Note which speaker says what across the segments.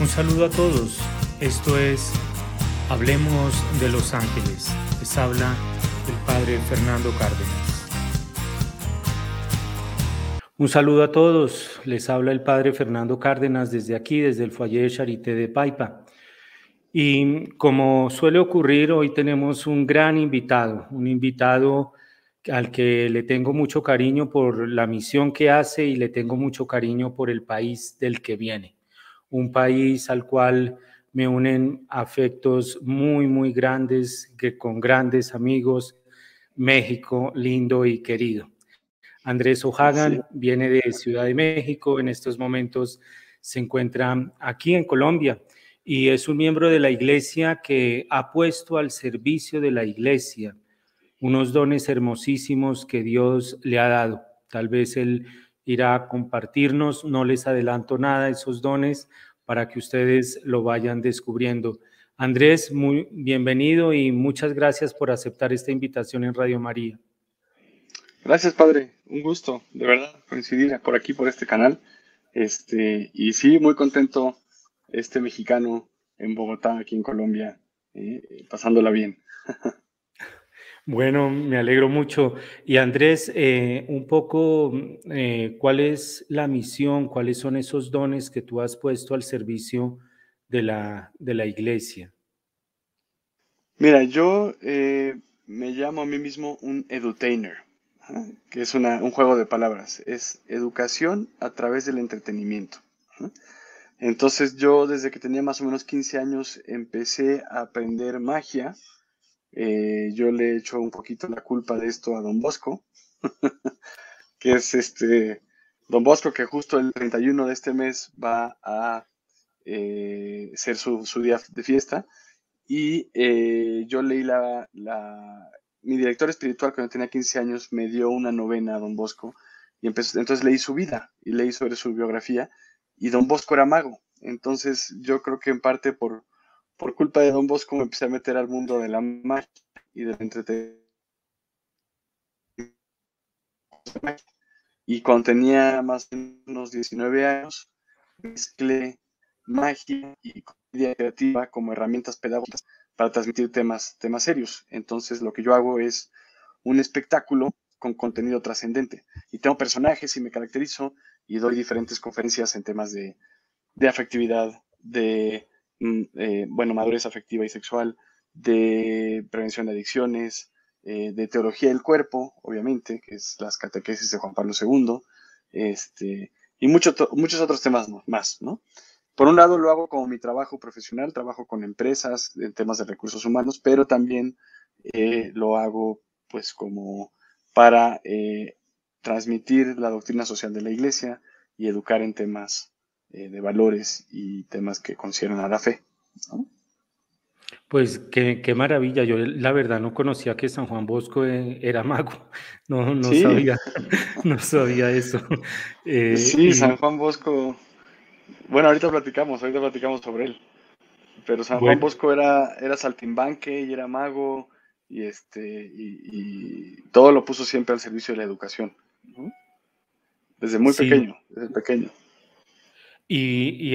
Speaker 1: Un saludo a todos. Esto es Hablemos de Los Ángeles. Les habla el Padre Fernando Cárdenas. Un saludo a todos. Les habla el Padre Fernando Cárdenas desde aquí, desde el Foyer Charité de Paipa. Y como suele ocurrir, hoy tenemos un gran invitado, un invitado al que le tengo mucho cariño por la misión que hace y le tengo mucho cariño por el país del que viene un país al cual me unen afectos muy, muy grandes, que con grandes amigos, México lindo y querido. Andrés O'Hagan viene de Ciudad de México, en estos momentos se encuentra aquí en Colombia y es un miembro de la iglesia que ha puesto al servicio de la iglesia unos dones hermosísimos que Dios le ha dado. Tal vez él irá a compartirnos, no les adelanto nada, esos dones para que ustedes lo vayan descubriendo. Andrés, muy bienvenido y muchas gracias por aceptar esta invitación en Radio María.
Speaker 2: Gracias, padre. Un gusto, de verdad, coincidir por aquí, por este canal. Este, y sí, muy contento, este mexicano en Bogotá, aquí en Colombia, eh, pasándola bien.
Speaker 1: Bueno, me alegro mucho. Y Andrés, eh, un poco, eh, ¿cuál es la misión, cuáles son esos dones que tú has puesto al servicio de la, de la iglesia?
Speaker 2: Mira, yo eh, me llamo a mí mismo un edutainer, que es un juego de palabras. Es educación a través del entretenimiento. Entonces yo desde que tenía más o menos 15 años empecé a aprender magia eh, yo le echo un poquito la culpa de esto a Don Bosco, que es este Don Bosco que justo el 31 de este mes va a eh, ser su, día de fiesta. Y eh, yo leí la, la, Mi director espiritual cuando tenía 15 años me dio una novena a Don Bosco y empezó, entonces leí su vida y leí sobre su biografía y Don Bosco era mago. Entonces yo creo que en parte por, por culpa de Don Bosco me empecé a meter al mundo de la magia y del entretenimiento. Y cuando tenía más o menos 19 años, mezclé magia y comedia creativa como herramientas pedagógicas para transmitir temas, temas serios. Entonces lo que yo hago es un espectáculo con contenido trascendente. Y tengo personajes y me caracterizo y doy diferentes conferencias en temas de, de afectividad, de eh, bueno, madurez afectiva y sexual, de prevención de adicciones, eh, de teología del cuerpo, obviamente, que es las catequesis de Juan Pablo II, este, y muchos otros temas más, ¿no? Por un lado lo hago como mi trabajo profesional, trabajo con empresas en temas de recursos humanos, pero también eh, lo hago pues como para transmitir la doctrina social de la iglesia y educar en temas eh, de valores y temas que conciernen a la fe.
Speaker 1: Pues qué, qué, maravilla. Yo la verdad no conocía que San Juan Bosco eh, era mago. No, no sabía, no sabía eso.
Speaker 2: Eh, sí, San Juan Bosco. Bueno, ahorita platicamos, ahorita platicamos sobre él. Pero San Juan Bosco era, era saltimbanque y era mago y este y, todo lo puso siempre al servicio de la educación. Desde muy pequeño, desde pequeño.
Speaker 1: Y,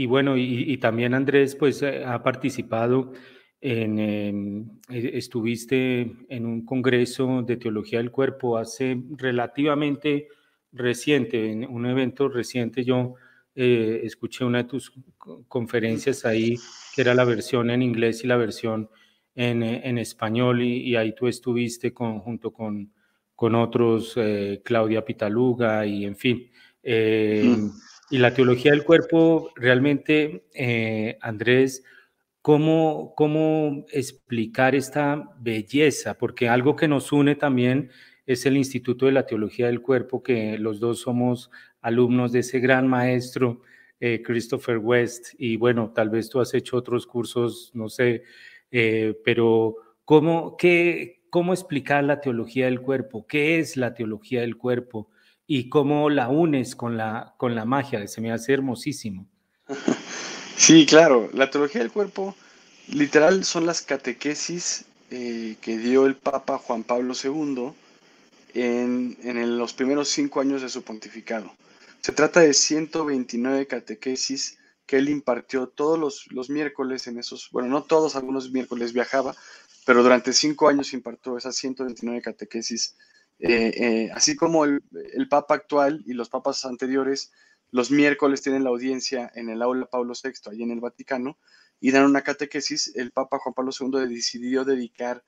Speaker 1: y, bueno, y, también Andrés, pues eh, ha participado en, em, e, estuviste en un congreso de teología del cuerpo hace relativamente reciente, en un evento reciente, yo eh, escuché una de tus conferencias ahí, que era la versión en inglés y la versión en, en español, y, ahí tú estuviste con, junto con, con otros, eh, Claudia Pitaluga, y en fin. Em, y la teología del cuerpo, realmente, eh, Andrés, ¿cómo, ¿cómo explicar esta belleza? Porque algo que nos une también es el Instituto de la Teología del Cuerpo, que los dos somos alumnos de ese gran maestro, eh, Christopher West. Y bueno, tal vez tú has hecho otros cursos, no sé, eh, pero ¿cómo, qué, ¿cómo explicar la teología del cuerpo? ¿Qué es la teología del cuerpo? Y cómo la unes con la, con la magia, se me hace hermosísimo.
Speaker 2: Sí, claro, la teología del cuerpo literal son las catequesis eh, que dio el Papa Juan Pablo II en, en los primeros cinco años de su pontificado. Se trata de 129 catequesis que él impartió todos los, los, miércoles en esos, bueno, no todos, algunos miércoles viajaba, pero durante cinco años impartió esas 129 catequesis. Eh, eh, así como el, Papa actual y los papas anteriores, los miércoles tienen la audiencia en el aula Pablo VI, allí en el Vaticano, y dan una catequesis, el Papa Juan Pablo II decidió dedicar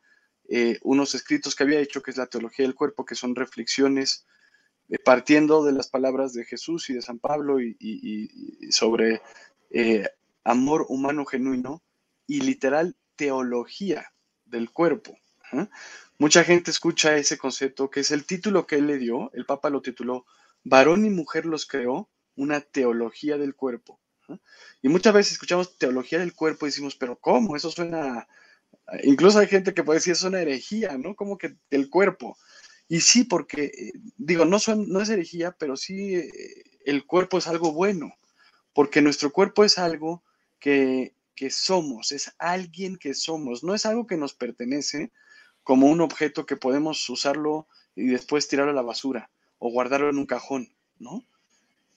Speaker 2: eh, unos escritos que había hecho, que es la teología del cuerpo, que son reflexiones partiendo de las palabras de Jesús y de San Pablo y, sobre amor humano genuino y literal teología del cuerpo. Mucha gente escucha ese concepto, que es el título que él le dio, el Papa lo tituló, varón y mujer los creó, una teología del cuerpo. Y muchas veces escuchamos teología del cuerpo y decimos, pero ¿cómo? Eso suena Incluso hay gente que puede decir es una herejía, ¿no? Como que el cuerpo. Y sí, porque, eh, digo, no, son, no es herejía, pero sí eh, el cuerpo es algo bueno, porque nuestro cuerpo es algo que, que somos, es alguien que somos, no es algo que nos pertenece como un objeto que podemos usarlo y después tirarlo a la basura o guardarlo en un cajón, ¿no?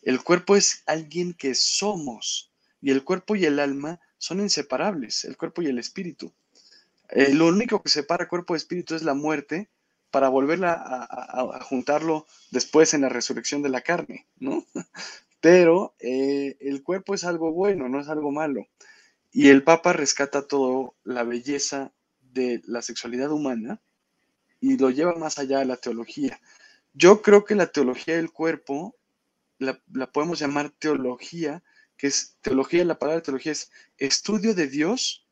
Speaker 2: El cuerpo es alguien que somos y el cuerpo y el alma son inseparables, el cuerpo y el espíritu. Eh, lo único que separa cuerpo y espíritu es la muerte para volverla a, juntarlo después en la resurrección de la carne, ¿no? Pero eh, el cuerpo es algo bueno, no es algo malo. Y el Papa rescata todo la belleza de la sexualidad humana y lo lleva más allá de la teología. Yo creo que la teología del cuerpo la, podemos llamar teología, que es teología, la palabra teología es estudio de Dios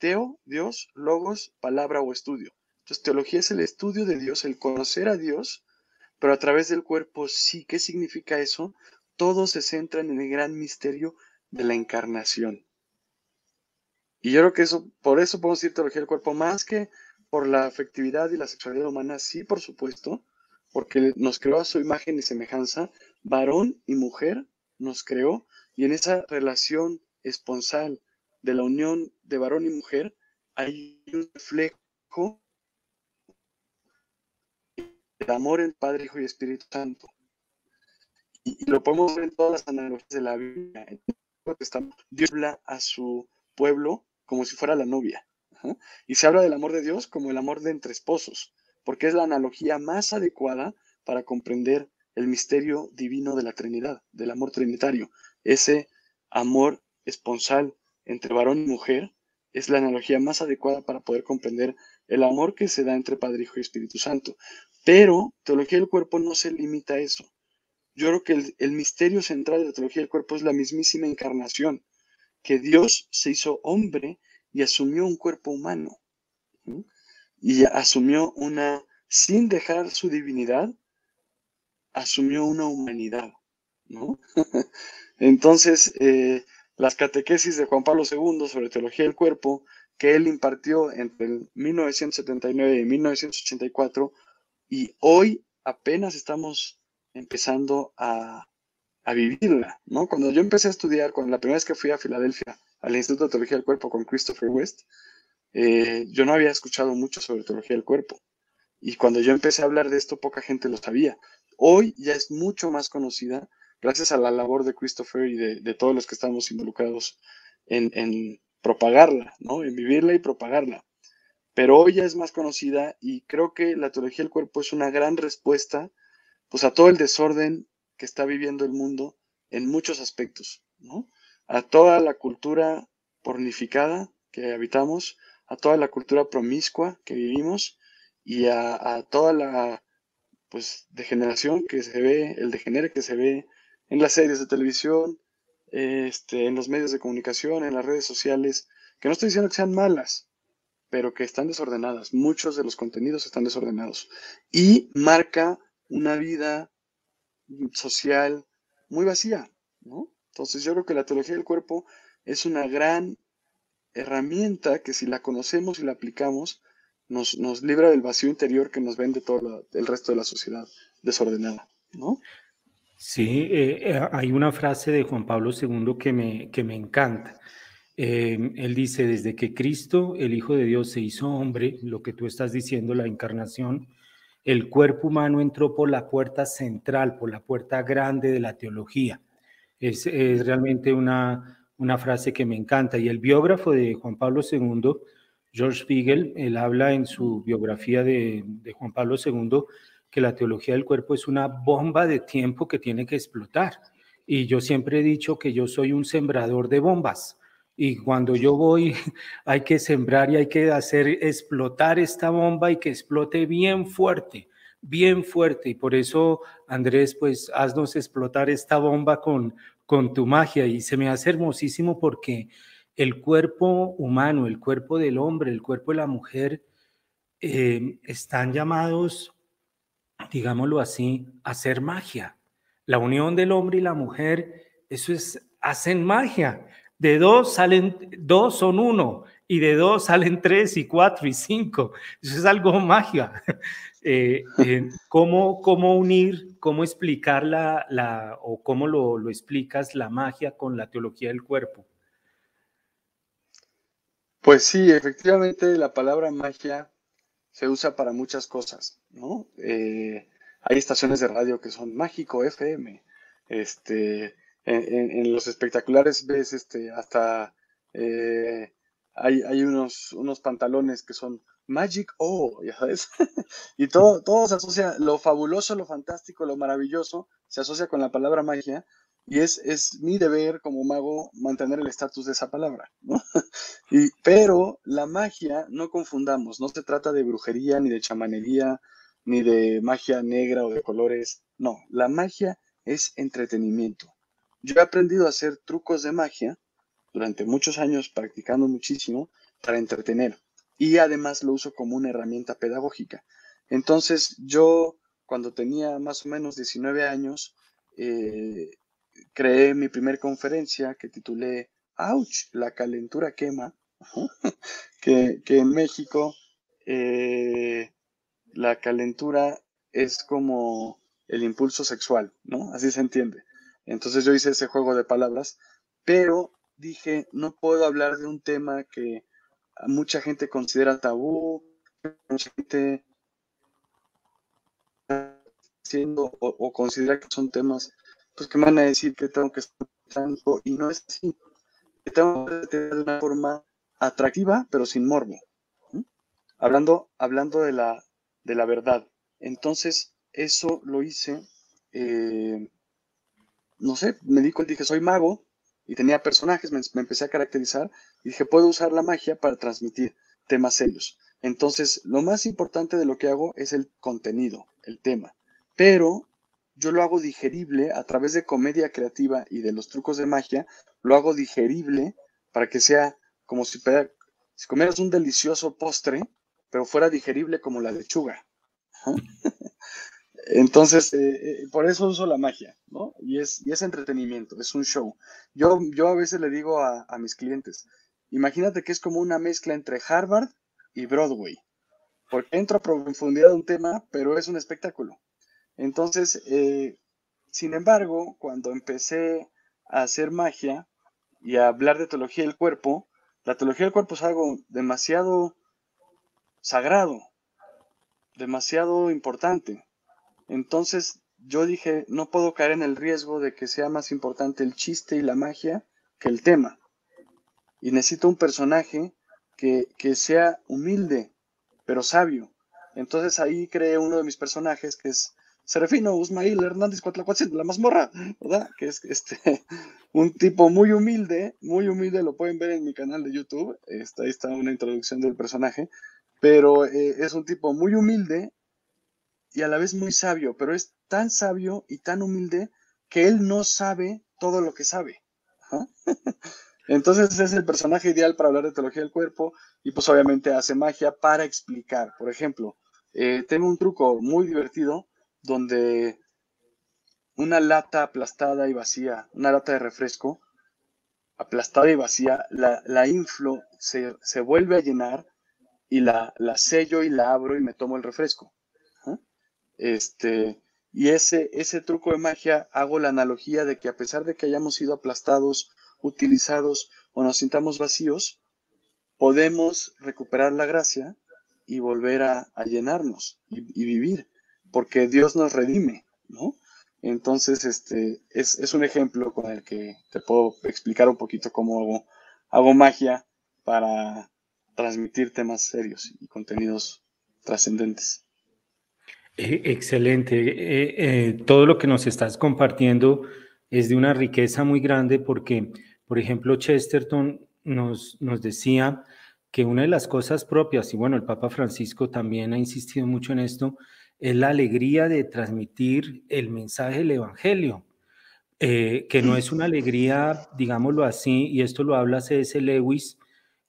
Speaker 2: Teo, Dios, logos, palabra o estudio. Entonces, teología es el estudio de Dios, el conocer a Dios, pero a través del cuerpo sí. ¿Qué significa eso? Todo se centra en el gran misterio de la encarnación. Y yo creo que eso, por eso podemos decir teología del cuerpo, más que por la afectividad y la sexualidad humana, sí, por supuesto, porque nos creó a su imagen y semejanza, varón y mujer nos creó, y en esa relación esponsal, de la unión de varón y mujer, hay un reflejo del amor en Padre, Hijo y Espíritu Santo. Y, lo podemos ver en todas las analogías de la Biblia. Dios habla a su pueblo como si fuera la novia. Y se habla del amor de Dios como el amor de entre esposos, porque es la analogía más adecuada para comprender el misterio divino de la Trinidad, del amor trinitario, ese amor esponsal entre varón y mujer es la analogía más adecuada para poder comprender el amor que se da entre Padre, Hijo y Espíritu Santo. Pero teología del cuerpo no se limita a eso. Yo creo que el, misterio central de la teología del cuerpo es la mismísima encarnación, que Dios se hizo hombre y asumió un cuerpo humano. Y asumió una, sin dejar su divinidad, asumió una humanidad. Entonces, eh, las catequesis de Juan Pablo II sobre teología del cuerpo que él impartió entre 1979 y 1984 y hoy apenas estamos empezando a, vivirla, ¿no? Cuando yo empecé a estudiar, cuando la primera vez que fui a Filadelfia al Instituto de Teología del Cuerpo con Christopher West, eh, yo no había escuchado mucho sobre teología del cuerpo. Y cuando yo empecé a hablar de esto, poca gente lo sabía. Hoy ya es mucho más conocida gracias a la labor de Christopher y de, todos los que estamos involucrados en, propagarla, ¿no? En vivirla y propagarla. Pero hoy ya es más conocida y creo que la teología del cuerpo es una gran respuesta pues a todo el desorden que está viviendo el mundo en muchos aspectos, ¿no? A toda la cultura pornificada que habitamos, a toda la cultura promiscua que vivimos y a, toda la pues degeneración que se ve, el degenere que se ve en las series de televisión, este, en los medios de comunicación, en las redes sociales, que no estoy diciendo que sean malas, pero que están desordenadas. Muchos de los contenidos están desordenados. Y marca una vida social muy vacía, ¿no? Entonces yo creo que la teología del cuerpo es una gran herramienta que si la conocemos y la aplicamos, nos, nos libra del vacío interior que nos vende todo el resto de la sociedad desordenada, ¿no?
Speaker 1: Sí, eh, eh, hay una frase de Juan Pablo II que me, que me encanta. Em, él dice, desde que Cristo, el Hijo de Dios, se hizo hombre, lo que tú estás diciendo, la encarnación, el cuerpo humano entró por la puerta central, por la puerta grande de la teología. Es, es realmente una, una frase que me encanta. Y el biógrafo de Juan Pablo II, George Spiegel, él habla en su biografía de, de Juan Pablo II que la teología del cuerpo es una bomba de tiempo que tiene que explotar. Y yo siempre he dicho que yo soy un sembrador de bombas. Y cuando yo voy, hay que sembrar y hay que hacer explotar esta bomba y que explote bien fuerte, bien fuerte. Y por eso, Andrés, pues haznos explotar esta bomba con, con tu magia. Y se me hace hermosísimo porque el cuerpo humano, el cuerpo del hombre, el cuerpo de la mujer, eh, están llamados digámoslo así, hacer magia. La unión del hombre y la mujer, eso es, hacen magia. De dos salen, dos son uno, y de dos salen tres y cuatro y cinco. Eso es algo magia. Eh, ¿cómo, ¿cómo, unir, cómo explicar la, la o cómo lo, lo explicas la magia con la teología del cuerpo?
Speaker 2: Pues sí, efectivamente la palabra magia se usa para muchas cosas, ¿no? Eh, hay estaciones de radio que son Mágico FM, este, en, los espectaculares ves este, hasta eh, hay, hay unos, unos pantalones que son Magic O, ya sabes, y todo, todo se asocia, lo fabuloso, lo fantástico, lo maravilloso, se asocia con la palabra magia, y es, es mi deber como mago mantener el estatus de esa palabra, y, pero la magia, no confundamos, no se trata de brujería, ni de chamanería, ni de magia negra o de colores, no, la magia es entretenimiento. Yo he aprendido a hacer trucos de magia durante muchos años practicando muchísimo para entretener y además lo uso como una herramienta pedagógica. Entonces yo cuando tenía más o menos 19 años, eh, creé mi primera conferencia que titulé Ouch, la calentura quema, que, en México eh, la calentura es como el impulso sexual, ¿no? Así se entiende. Entonces yo hice ese juego de palabras, pero dije, no puedo hablar de un tema que mucha gente considera tabú, mucha gente siendo o, considera que son temas pues que me van a decir que tengo que estar y no es así. Tengo que tener una forma atractiva, pero sin morbo. Hablando, hablando de la, de la verdad. Entonces, eso lo hice, eh, no sé, me di cuenta, dije, soy mago y tenía personajes, me, me empecé a caracterizar y dije, puedo usar la magia para transmitir temas serios. Entonces, lo más importante de lo que hago es el contenido, el tema. Pero yo lo hago digerible a través de comedia creativa y de los trucos de magia, lo hago digerible para que sea como si, si comieras un delicioso postre, pero fuera digerible como la lechuga. Entonces, eh, eh, por eso uso la magia, ¿no? Y es, y es entretenimiento, es un show. Yo, yo a veces le digo a, a mis clientes, imagínate que es como una mezcla entre Harvard y Broadway, porque entro a profundidad de un tema, pero es un espectáculo. Entonces, eh, sin embargo, cuando empecé a hacer magia y a hablar de teología del cuerpo, la teología del cuerpo es algo demasiado sagrado, demasiado importante. Entonces yo dije, no puedo caer en el riesgo de que sea más importante el chiste y la magia que el tema. Y necesito un personaje que, que sea humilde, pero sabio. Entonces ahí creé uno de mis personajes que es Serafino Usmail Hernández de la mazmorra, ¿verdad? Que es este, un tipo muy humilde, muy humilde, lo pueden ver en mi canal de YouTube, está, ahí está una introducción del personaje, pero eh, es un tipo muy humilde y a la vez muy sabio, pero es tan sabio y tan humilde que él no sabe todo lo que sabe. Entonces es el personaje ideal para hablar de teología del cuerpo y pues obviamente hace magia para explicar. Por ejemplo, eh, tengo un truco muy divertido donde una lata aplastada y vacía, una lata de refresco aplastada y vacía, la, la inflo, se, se, vuelve a llenar y la, la, sello y la abro y me tomo el refresco. Este, y ese, ese truco de magia hago la analogía de que a pesar de que hayamos sido aplastados, utilizados o nos sintamos vacíos, podemos recuperar la gracia y volver a, llenarnos y, vivir porque Dios nos redime, ¿no? Entonces, este, es, un ejemplo con el que te puedo explicar un poquito cómo hago, magia para transmitir temas serios y contenidos trascendentes.
Speaker 1: Eh, excelente. Eh, eh, todo lo que nos estás compartiendo es de una riqueza muy grande porque, por ejemplo, Chesterton nos, decía que una de las cosas propias, y bueno, el Papa Francisco también ha insistido mucho en esto, es la alegría de transmitir el mensaje del Evangelio, que no es una alegría, digámoslo así, y esto lo habla C.S. Lewis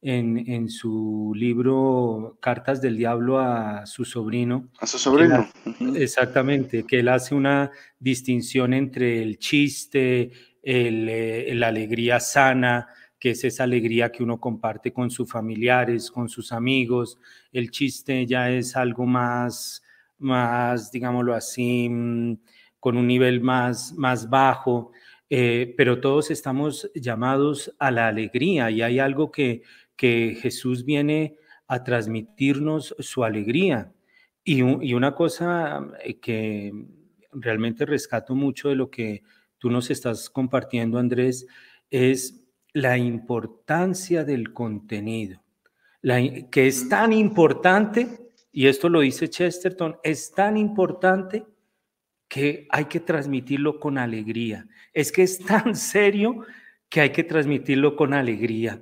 Speaker 1: en, su libro Cartas del Diablo a su sobrino.
Speaker 2: A su sobrino.
Speaker 1: exactamente, que él hace una distinción entre el chiste, eh, la alegría sana, que es esa alegría que uno comparte con sus familiares, con sus amigos. El chiste ya es algo más más, digámoslo así, mm, con un nivel más, más bajo, eh, pero todos estamos llamados a la alegría y hay algo que, que Jesús viene a transmitirnos su alegría. Y, una cosa eh, que realmente rescato mucho de lo que tú nos estás compartiendo, Andrés, es la importancia del contenido, que es tan importante y esto lo dice Chesterton, es tan importante que hay que transmitirlo con alegría. Es que es tan serio que hay que transmitirlo con alegría.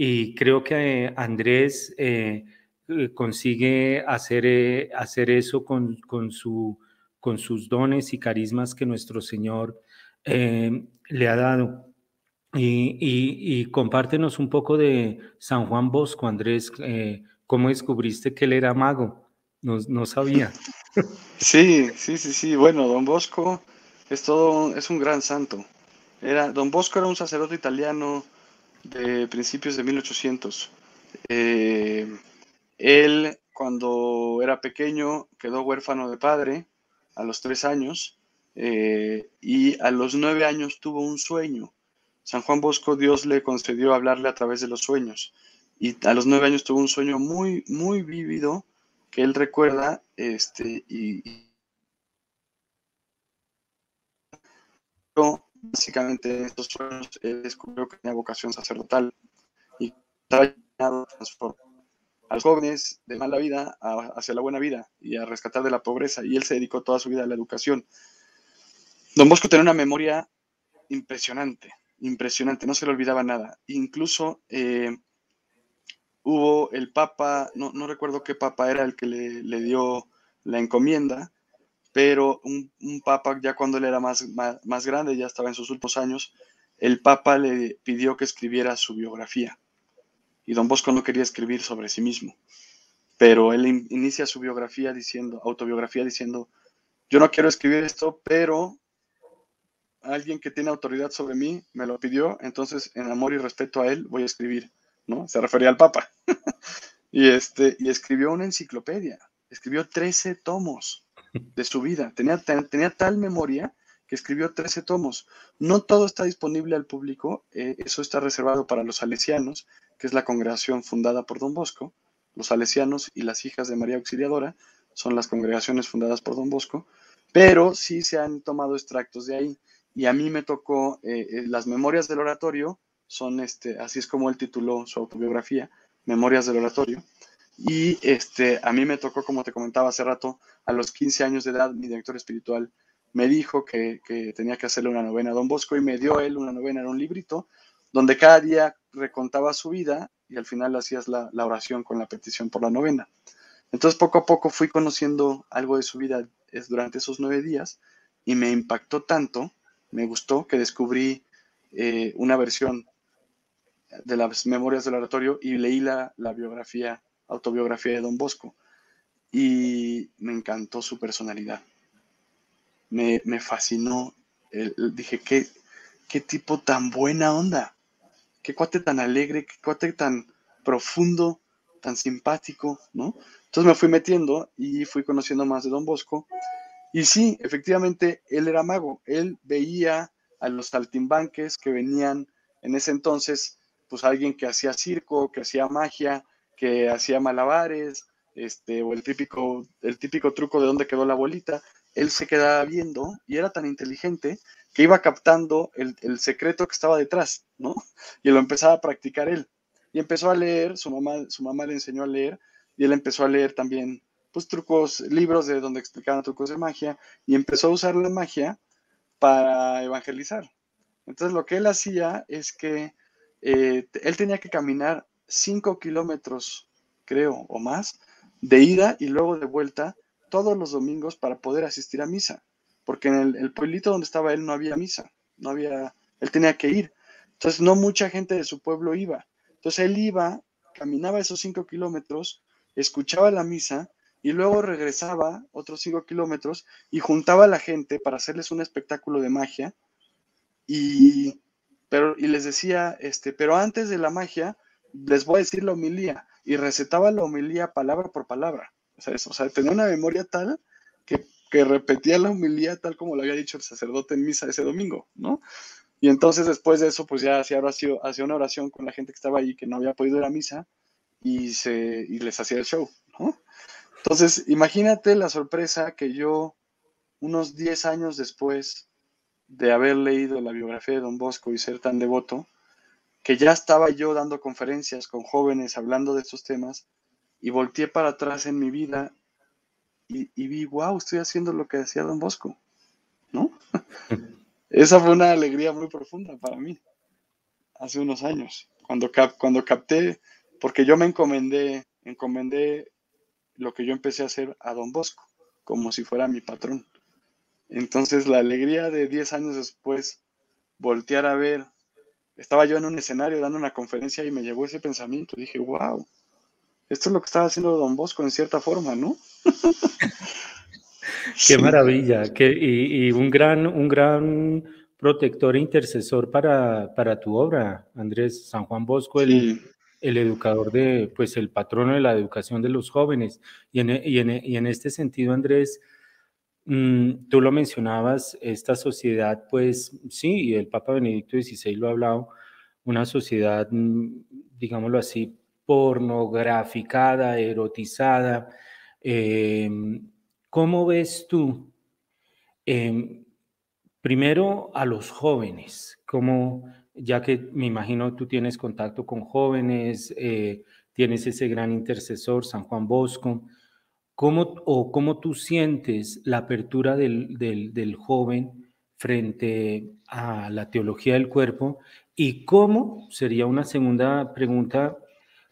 Speaker 1: Y creo que Andrés eh, eh, consigue hacer, eh, hacer eso con, con, su, con sus dones y carismas que nuestro Señor le ha dado. Y, y, compártenos un poco de San Juan Bosco, Andrés, ¿Cómo descubriste que él era mago? No, sabía.
Speaker 2: Sí, sí, sí, sí. Bueno, Don Bosco es todo, es un gran santo. Era, Don Bosco era un sacerdote italiano de principios de 1800. Eh, él, cuando era pequeño, quedó huérfano de padre a los tres años eh, y a los nueve años tuvo un sueño. San Juan Bosco, Dios le concedió hablarle a través de los sueños y a los nueve años tuvo un sueño muy, muy vívido que él recuerda, este, y, básicamente en estos sueños él descubrió que tenía vocación sacerdotal y estaba llamado a transformar a los jóvenes de mala vida hacia la buena vida y a rescatar de la pobreza, y él se dedicó toda su vida a la educación. Don Bosco tenía una memoria impresionante, impresionante, no se le olvidaba nada. Incluso eh, hubo el Papa, no, recuerdo qué Papa era el que le, dio la encomienda, pero un, Papa ya cuando él era más, más, grande, ya estaba en sus últimos años, el Papa le pidió que escribiera su biografía. Y don Bosco no quería escribir sobre sí mismo, pero él inicia su biografía diciendo, autobiografía diciendo, yo no quiero escribir esto, pero alguien que tiene autoridad sobre mí me lo pidió, entonces en amor y respeto a él voy a escribir. ¿no? Se refería al Papa. y, este, y escribió una enciclopedia, escribió 13 tomos de su vida. Tenía, tenía tal memoria que escribió 13 tomos. No todo está disponible al público, eh, eso está reservado para los salesianos, que es la congregación fundada por Don Bosco. Los salesianos y las hijas de María Auxiliadora son las congregaciones fundadas por Don Bosco, pero sí se han tomado extractos de ahí. Y a mí me tocó eh, eh, las memorias del oratorio, son este, así es como él tituló su autobiografía, Memorias del Oratorio. Y este, a mí me tocó, como te comentaba hace rato, a los 15 años de edad, mi director espiritual me dijo que, tenía que hacerle una novena a Don Bosco y me dio él una novena, en un librito, donde cada día recontaba su vida y al final hacías la, la oración con la petición por la novena. Entonces poco a poco fui conociendo algo de su vida durante esos nueve días y me impactó tanto, me gustó, que descubrí eh, una versión de las memorias del oratorio y leí la, biografía, autobiografía de Don Bosco y me encantó su personalidad. Me, fascinó. dije, ¿qué, qué tipo tan buena onda, qué cuate tan alegre, qué cuate tan profundo, tan simpático, ¿no? Entonces me fui metiendo y fui conociendo más de Don Bosco. Y sí, efectivamente, él era mago. Él veía a los saltimbanques que venían en ese entonces pues alguien que hacía circo, que hacía magia, que hacía malabares, este, o el típico, el típico truco de dónde quedó la bolita. él se quedaba viendo y era tan inteligente que iba captando el, el, secreto que estaba detrás, ¿no? Y lo empezaba a practicar él. Y empezó a leer, su mamá, su mamá le enseñó a leer, y él empezó a leer también, pues, trucos, libros de donde explicaban trucos de magia, y empezó a usar la magia para evangelizar. Entonces, lo que él hacía es que eh, él tenía que caminar cinco kilómetros, creo, o más, de ida y luego de vuelta todos los domingos para poder asistir a misa, porque en el, pueblito donde estaba él no había misa, no había, él tenía que ir. Entonces no mucha gente de su pueblo iba. Entonces él iba, caminaba esos cinco kilómetros, escuchaba la misa y luego regresaba otros cinco kilómetros y juntaba a la gente para hacerles un espectáculo de magia y, pero, y les decía, este, pero antes de la magia les voy a decir la homilía y recetaba la homilía palabra por palabra. O sea, tenía una memoria tal que, que, repetía la homilía tal como lo había dicho el sacerdote en misa ese domingo, ¿no? Y entonces después de eso, pues ya hacía, hacía una oración con la gente que estaba ahí que no había podido ir a misa y, se, y les hacía el show, ¿no? Entonces, imagínate la sorpresa que yo, unos 10 años después de haber leído la biografía de Don Bosco y ser tan devoto, que ya estaba yo dando conferencias con jóvenes hablando de estos temas y volteé para atrás en mi vida y, vi, wow, estoy haciendo lo que decía Don Bosco, ¿no? Esa fue una alegría muy profunda para mí hace unos años, cuando, cuando capté, porque yo me encomendé, encomendé lo que yo empecé a hacer a Don Bosco, como si fuera mi patrón. Entonces la alegría de 10 años después, voltear a ver estaba yo en un escenario dando una conferencia y me llegó ese pensamiento. Dije, wow, esto es lo que estaba haciendo Don Bosco en cierta forma, ¿no?
Speaker 1: Qué maravilla, y, un, gran, un gran protector e intercesor para, para tu obra, Andrés San Juan Bosco, el, el, educador de, pues el patrono de la educación de los jóvenes. Y en, y en, y en este sentido, Andrés, Mm, tú lo mencionabas, esta sociedad, pues sí, el Papa Benedicto XVI lo ha hablado, una sociedad, mm, digámoslo así, pornograficada, erotizada. Em, ¿Cómo ves tú, em, primero a los jóvenes, como ya que me imagino tú tienes contacto con jóvenes, eh, tienes ese gran intercesor, San Juan Bosco, ¿Cómo, o cómo tú sientes la apertura del, del, joven frente a la teología del cuerpo? ¿Y cómo, sería una segunda pregunta,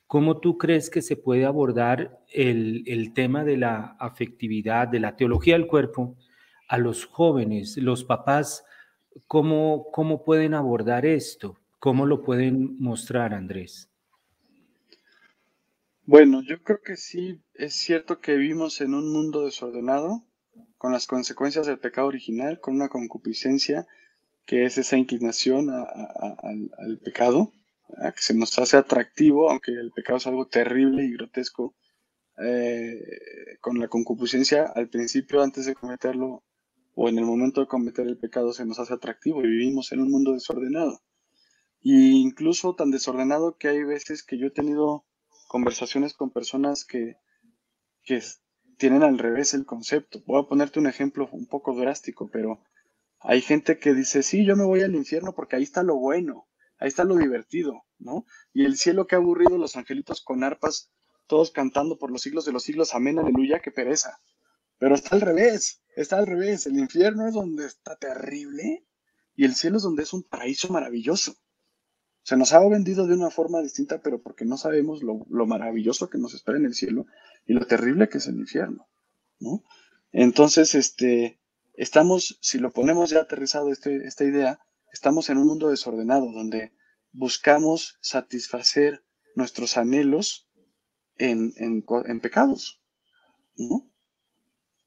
Speaker 1: cómo tú crees que se puede abordar el, el tema de la afectividad, de la teología del cuerpo a los jóvenes, los papás? ¿Cómo, cómo pueden abordar esto? ¿Cómo lo pueden mostrar, Andrés?
Speaker 2: Bueno, yo creo que sí es cierto que vivimos en un mundo desordenado, con las consecuencias del pecado original, con una concupiscencia que es esa inclinación al, pecado, que se nos hace atractivo, aunque el pecado es algo terrible y grotesco. Eh, con la concupiscencia, al principio, antes de cometerlo, o en el momento de cometer el pecado, se nos hace atractivo y vivimos en un mundo desordenado. Y incluso tan desordenado que hay veces que yo he tenido conversaciones con personas que, que tienen al revés el concepto. Voy a ponerte un ejemplo un poco drástico, pero hay gente que dice, sí, yo me voy al infierno porque ahí está lo bueno, ahí está lo divertido, ¿no? Y el cielo que ha aburrido, los angelitos con arpas, todos cantando por los siglos de los siglos, amén, aleluya, qué pereza. Pero está al revés, está al revés. El infierno es donde está terrible y el cielo es donde es un paraíso maravilloso se nos ha vendido de una forma distinta, pero porque no sabemos lo, maravilloso que nos espera en el cielo y lo terrible que es el infierno, ¿no? Entonces, este, estamos, si lo ponemos ya aterrizado este, esta idea, estamos en un mundo desordenado donde buscamos satisfacer nuestros anhelos en, en, pecados, ¿no?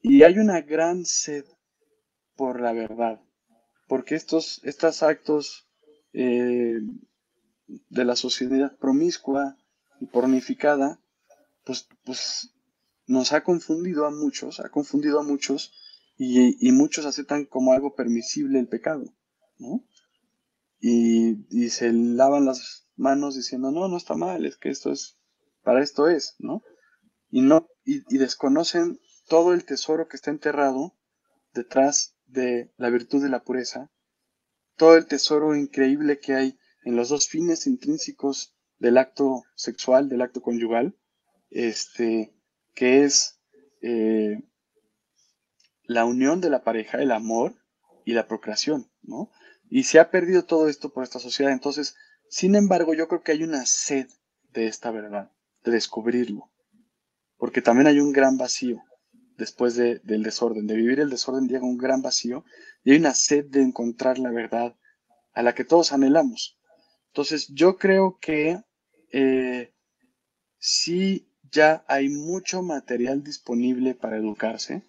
Speaker 2: Y hay una gran sed por la verdad, porque estos, estos actos eh, de la sociedad promiscua y pornificada, pues, pues nos ha confundido a muchos, ha confundido a muchos y, muchos aceptan como algo permisible el pecado, ¿no? Y, y, se lavan las manos diciendo, no, no está mal, es que esto es, para esto es, ¿no? Y, no, y, y desconocen todo el tesoro que está enterrado detrás de la virtud de la pureza, todo el tesoro increíble que hay en los dos fines intrínsecos del acto sexual, del acto conyugal, este, que es eh, la unión de la pareja, el amor y la procreación, ¿no? Y se ha perdido todo esto por esta sociedad. Entonces, sin embargo, yo creo que hay una sed de esta verdad, de descubrirlo, porque también hay un gran vacío después del desorden, de vivir el desorden llega un gran vacío y hay una sed de encontrar la verdad a la que todos anhelamos. Entonces, yo creo que eh, sí ya hay mucho material disponible para educarse.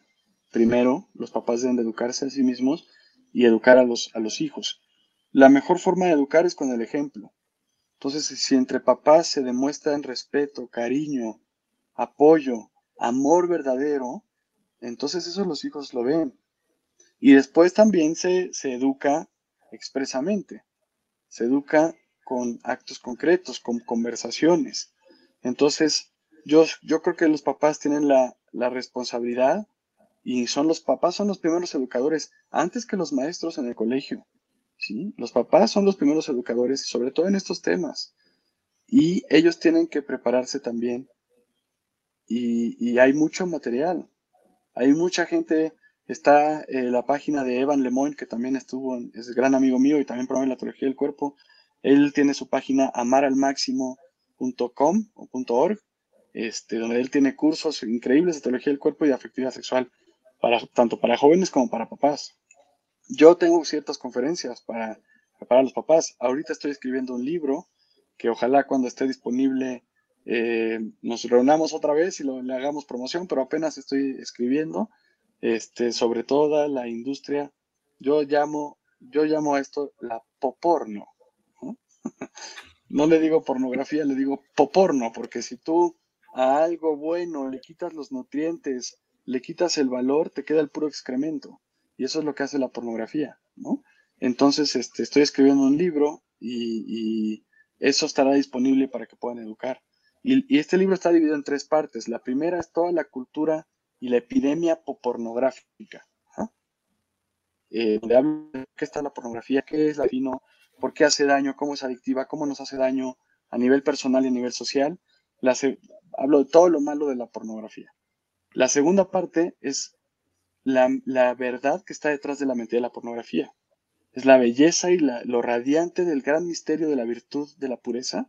Speaker 2: Primero, los papás deben de educarse a sí mismos y educar a los, a los hijos. La mejor forma de educar es con el ejemplo. Entonces, si entre papás se demuestran respeto, cariño, apoyo, amor verdadero, entonces eso los hijos lo ven. Y después también se, se educa expresamente, se educa con actos concretos, con conversaciones. Entonces, yo, yo creo que los papás tienen la, la responsabilidad y son los papás, son los primeros educadores, antes que los maestros en el colegio. ¿sí? Los papás son los primeros educadores, sobre todo en estos temas. Y ellos tienen que prepararse también. Y, y hay mucho material. Hay mucha gente, está eh, la página de Evan Lemoyne, que también estuvo, es gran amigo mío y también promueve la teología del cuerpo. Él tiene su página amaralmáximo.com o .org, este, donde él tiene cursos increíbles de teología del cuerpo y afectividad sexual tanto para jóvenes como para papás. Yo tengo ciertas conferencias para, para los papás. Ahorita estoy escribiendo un libro que ojalá cuando esté disponible eh, nos reunamos otra vez y lo, le hagamos promoción, pero apenas estoy escribiendo este, sobre toda la industria. Yo llamo, yo llamo a esto la poporno. ¿No? le digo pornografía, le digo poporno, porque si tú a algo bueno le quitas los nutrientes, le quitas el valor, te queda el puro excremento. Y eso es lo que hace la pornografía, ¿no? Entonces, este, estoy escribiendo un libro y, eso estará disponible para que puedan educar. Y, este libro está dividido en tres partes. La primera es toda la cultura y la epidemia pornográfica. Eh, donde hablo de qué está la pornografía, qué es la vino, por qué hace daño, cómo es adictiva, cómo nos hace daño a nivel personal y a nivel social. hablo de todo lo malo de la pornografía. La segunda parte es la, verdad que está detrás de la mentira de la pornografía. Es la belleza y lo radiante del gran misterio de la virtud de la pureza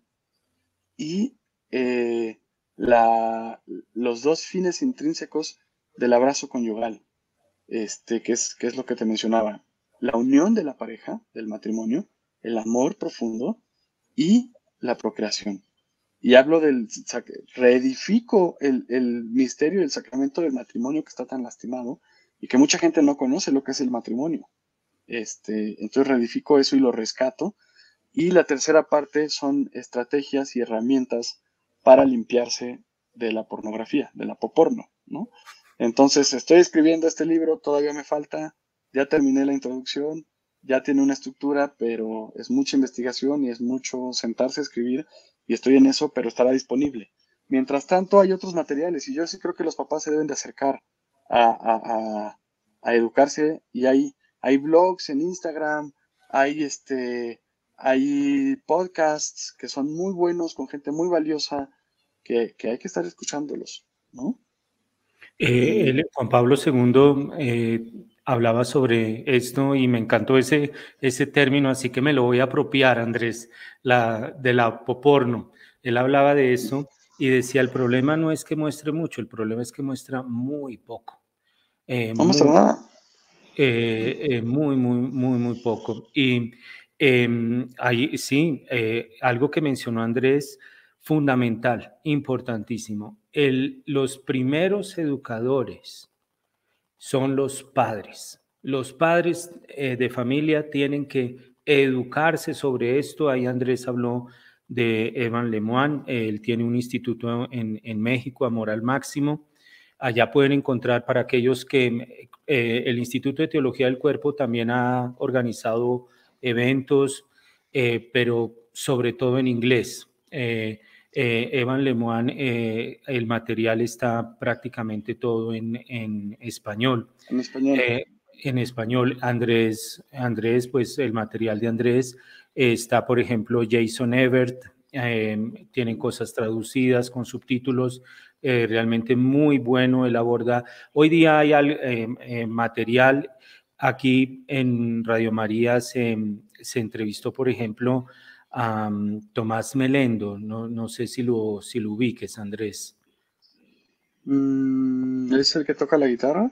Speaker 2: y eh, los dos fines intrínsecos del abrazo conyugal, este, que, es, que es lo que te mencionaba. La unión de la pareja, del matrimonio, el amor profundo y la procreación y hablo del, reedifico el, el misterio del sacramento del matrimonio que está tan lastimado y que mucha gente no conoce lo que es el matrimonio. Este, entonces reedifico eso y lo rescato. Y la tercera parte son estrategias y herramientas para limpiarse de la pornografía, de la poporno, ¿no? Entonces estoy escribiendo este libro, todavía me falta, ya terminé la introducción, ya tiene una estructura, pero es mucha investigación y es mucho sentarse a escribir y estoy en eso, pero estará disponible. Mientras tanto, hay otros materiales y yo sí creo que los papás se deben de acercar a, educarse y hay, hay blogs en Instagram, hay, este, hay podcasts que son muy buenos con gente muy valiosa que, hay que estar escuchándolos, ¿no?
Speaker 1: Eh, Juan Pablo II eh, hablaba sobre esto y me encantó ese, ese término, así que me lo voy a apropiar, Andrés, la, de la poporno. Él hablaba de eso y decía, el problema no es que muestre mucho, el problema es que muestra muy poco.
Speaker 2: Eh, a
Speaker 1: eh, eh, muy, muy, muy, muy poco. Y em, ahí sí, algo que mencionó Andrés, fundamental, importantísimo. El, los primeros educadores son los padres. Los padres eh, de familia tienen que educarse sobre esto. Ahí Andrés habló de Evan Lemoine, él tiene un instituto en, México, Amor al Máximo. Allá pueden encontrar para aquellos que eh, el Instituto de Teología del Cuerpo también ha organizado eventos, eh, pero sobre todo en inglés. Evan Lemoine, eh, el material está prácticamente todo en, español.
Speaker 2: En español.
Speaker 1: Eh, en español. Andrés, Andrés, pues el material de Andrés está, por ejemplo, Jason Everett, eh, tienen cosas traducidas con subtítulos, eh, realmente muy bueno. Él aborda, hoy día hay eh, material, aquí en Radio María se, entrevistó, por ejemplo, um, Tomás Melendo, no, no, sé si lo, si lo ubiques, Andrés.
Speaker 2: Mm, ¿Es el que toca la guitarra?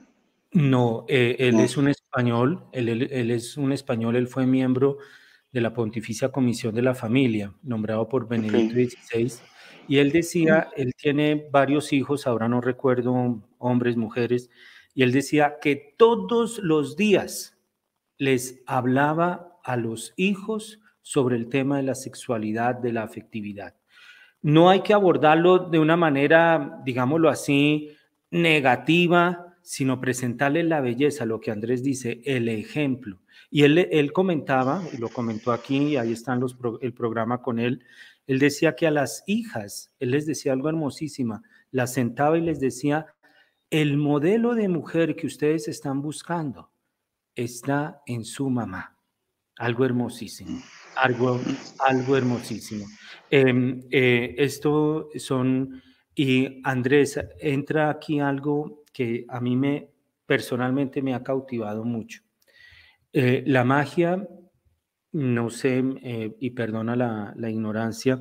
Speaker 1: No, él es un español, él, él, es un español, él fue miembro de la Pontificia Comisión de la Familia, nombrado por Benedicto XVI, y él decía, él tiene varios hijos, ahora no recuerdo hombres, mujeres, y él decía que todos los días les hablaba a los hijos sobre el tema de la sexualidad, de la afectividad. No hay que abordarlo de una manera, digámoslo así, negativa, sino presentarle la belleza, lo que Andrés dice, el ejemplo. Y él, él comentaba, y lo comentó aquí, ahí están los, el programa con él, él decía que a las hijas, él les decía algo hermosísima, las sentaba y les decía, el modelo de mujer que ustedes están buscando está en su mamá. Algo hermosísimo, algo, algo hermosísimo. Em, eh, esto son, y Andrés, entra aquí algo que a mí me personalmente me ha cautivado mucho. Eh, la magia, no sé, eh, y perdona la, ignorancia,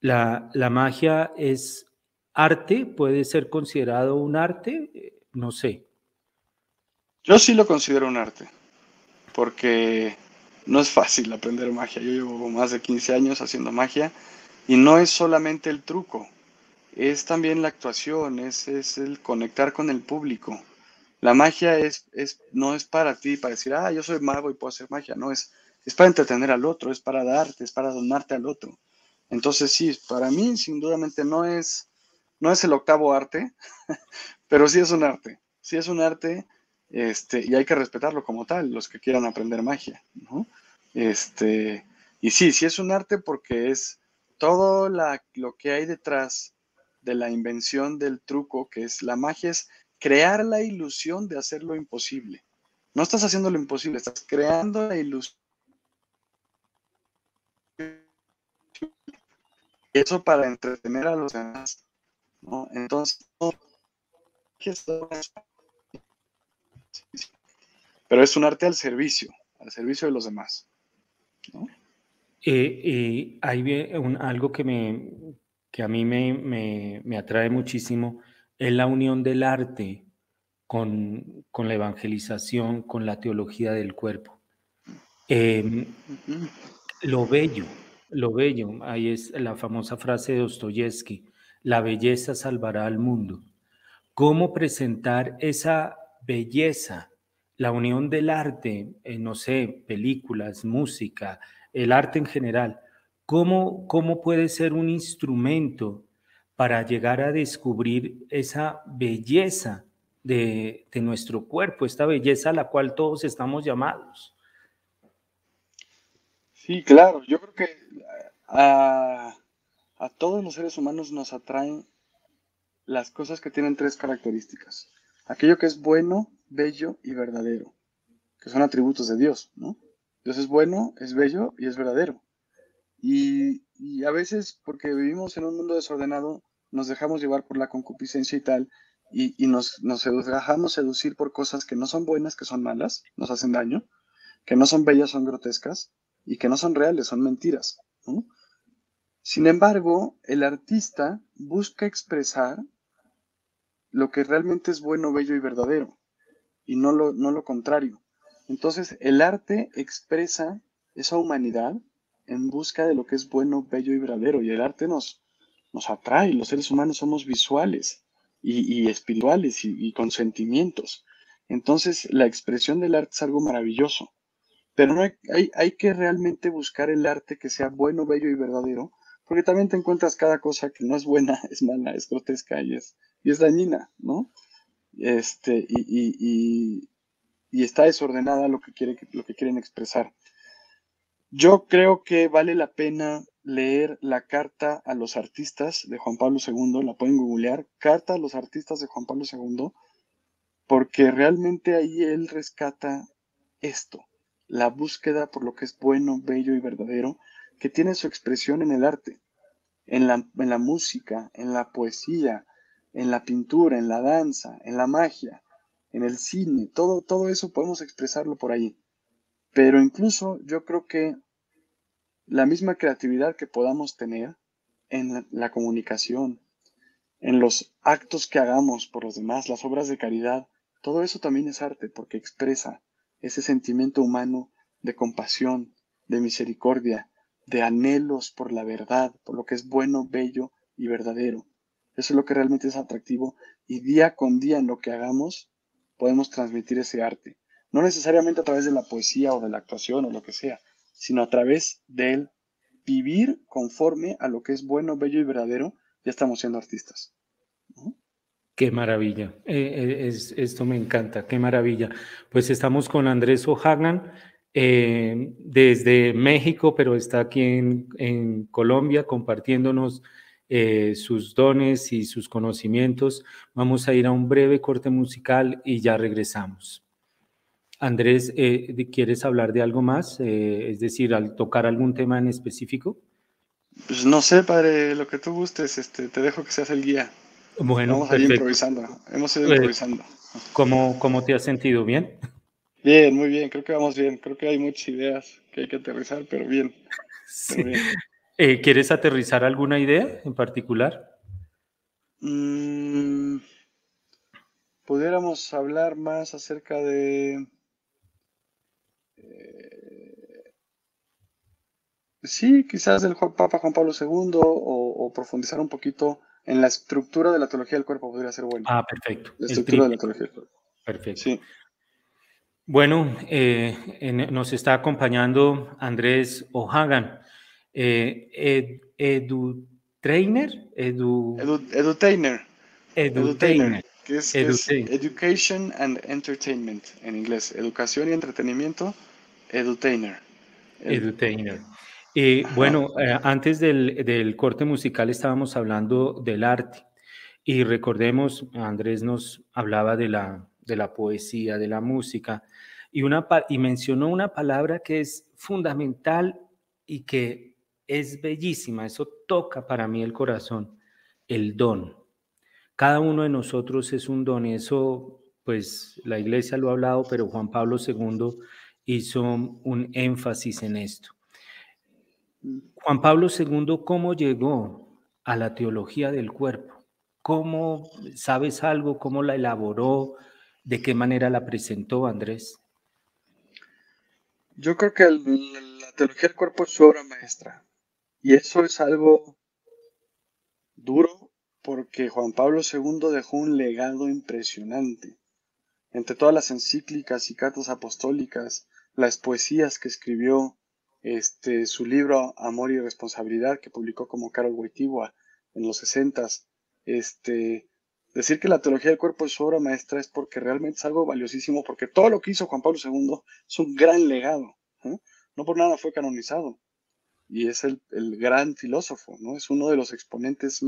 Speaker 1: la, la, magia es arte, puede ser considerado un arte, no sé.
Speaker 2: Yo sí lo considero un arte, porque no es fácil aprender magia. Yo llevo más de 15 años haciendo magia y no es solamente el truco, es también la actuación, es, es el conectar con el público la magia es, es, no es para ti, para decir, ah, yo soy mago y puedo hacer magia. No, es, es para entretener al otro, es para darte, es para donarte al otro. Entonces, sí, para mí, sin dudamente, no es, no es el octavo arte, pero sí es un arte. Sí es un arte este, y hay que respetarlo como tal, los que quieran aprender magia. ¿no? Este, y sí, sí es un arte porque es todo lo que hay detrás de la invención del truco, que es la magia, es crear la ilusión de hacer lo imposible. No estás haciendo lo imposible, estás creando la ilusión. Eso para entretener a los demás. Entonces, pero es un arte al servicio, al servicio de los demás. ¿no?
Speaker 1: Eh, hay algo que, me, que a mí me, me atrae muchísimo es la unión del arte con, la evangelización, con la teología del cuerpo. Em, lo bello, lo bello, ahí es la famosa frase de Dostoyevsky, la belleza salvará al mundo. ¿Cómo presentar esa belleza, la unión del arte, no sé, películas, música, el arte en general? ¿Cómo, cómo puede ser un instrumento para llegar a descubrir esa belleza de, nuestro cuerpo, esta belleza a la cual todos estamos llamados.
Speaker 2: Sí, claro, yo creo que a, a todos los seres humanos nos atraen las cosas que tienen tres características. Aquello que es bueno, bello y verdadero, que son atributos de Dios, ¿no? Dios es bueno, es bello y es verdadero. Y, a veces, porque vivimos en un mundo desordenado, nos dejamos llevar por la concupiscencia y tal, y, y nos, nos dejamos seducir por cosas que no son buenas, que son malas, nos hacen daño, que no son bellas, son grotescas, y que no son reales, son mentiras. Sin embargo, el artista busca expresar lo que realmente es bueno, bello y verdadero, y no lo, no lo contrario. Entonces, el arte expresa esa humanidad en busca de lo que es bueno, bello y verdadero. Y el arte nos, nos atrae. Los seres humanos somos visuales y, espirituales y, con sentimientos. Entonces, la expresión del arte es algo maravilloso. Pero no hay, hay, que realmente buscar el arte que sea bueno, bello y verdadero, porque también te encuentras cada cosa que no es buena, es mala, es grotesca y es, y es dañina, ¿no? Este, y, y, está desordenada lo que, quiere, lo que quieren expresar. Yo creo que vale la pena leer la carta a los artistas de Juan Pablo II, la pueden googlear, carta a los artistas de Juan Pablo II, porque realmente ahí él rescata esto, la búsqueda por lo que es bueno, bello y verdadero, que tiene su expresión en el arte, en la, en la música, en la poesía, en la pintura, en la danza, en la magia, en el cine, todo, todo eso podemos expresarlo por ahí. Pero incluso yo creo que la misma creatividad que podamos tener en la, comunicación, en los actos que hagamos por los demás, las obras de caridad, todo eso también es arte porque expresa ese sentimiento humano de compasión, de misericordia, de anhelos por la verdad, por lo que es bueno, bello y verdadero. Eso es lo que realmente es atractivo y día con día en lo que hagamos podemos transmitir ese arte. No necesariamente a través de la poesía o de la actuación o lo que sea, sino a través del vivir conforme a lo que es bueno, bello y verdadero, ya estamos siendo artistas.
Speaker 1: Qué maravilla. Eh, eh, esto me encanta, qué maravilla. Pues estamos con Andrés O'Hagan eh, desde México, pero está aquí en Colombia compartiéndonos eh, sus dones y sus conocimientos. Vamos a ir a un breve corte musical y ya regresamos. Andrés, eh, ¿quieres hablar de algo más? Eh, es decir, al tocar algún tema en específico.
Speaker 2: Pues no sé, padre, lo que tú gustes, este, te dejo que seas el guía.
Speaker 1: Bueno,
Speaker 2: vamos a ir improvisando. Hemos ido improvisando.
Speaker 1: ¿Cómo, ¿Cómo te has sentido? ¿Bien?
Speaker 2: Bien, muy bien, creo que vamos bien. Creo que hay muchas ideas que hay que aterrizar, pero bien.
Speaker 1: Sí. bien. Eh, ¿Quieres aterrizar alguna idea en particular?
Speaker 2: Mm, pudiéramos hablar más acerca de... Eh, sí, quizás del Papa Juan Pablo II o, profundizar un poquito en la estructura de la teología del cuerpo podría ser bueno.
Speaker 1: Ah, perfecto.
Speaker 2: La estructura de la teología del cuerpo.
Speaker 1: Perfecto. Sí. Bueno, eh, nos está acompañando Andrés O'Hagan. Eh, ed, edu trainer, edu,
Speaker 2: edu, edutainer, edutainer, que es, education and entertainment en inglés, educación y entretenimiento, edutainer.
Speaker 1: Edutainer. Y bueno, eh, antes del, del, corte musical estábamos hablando del arte. Y recordemos, Andrés nos hablaba de la, de la poesía, de la música y, una, y mencionó una palabra que es fundamental y que es bellísima, eso toca para mí el corazón, el don. Cada uno de nosotros es un don y eso, pues la iglesia lo ha hablado, pero Juan Pablo II hizo un énfasis en esto. Juan Pablo II, ¿cómo llegó a la teología del cuerpo? ¿Cómo sabes algo? ¿Cómo la elaboró? ¿De qué manera la presentó, Andrés?
Speaker 2: Yo creo que la teología del cuerpo es su obra maestra. Y eso es algo duro porque Juan Pablo II dejó un legado impresionante. Entre todas las encíclicas y cartas apostólicas, las poesías que escribió, este, su libro Amor y Responsabilidad, que publicó como Carol Wojtyła en los 60 este, decir que la teología del cuerpo es su obra maestra es porque realmente es algo valiosísimo, porque todo lo que hizo Juan Pablo II es un gran legado. ¿eh? No por nada fue canonizado y es el, gran filósofo, ¿no? Es uno de los exponentes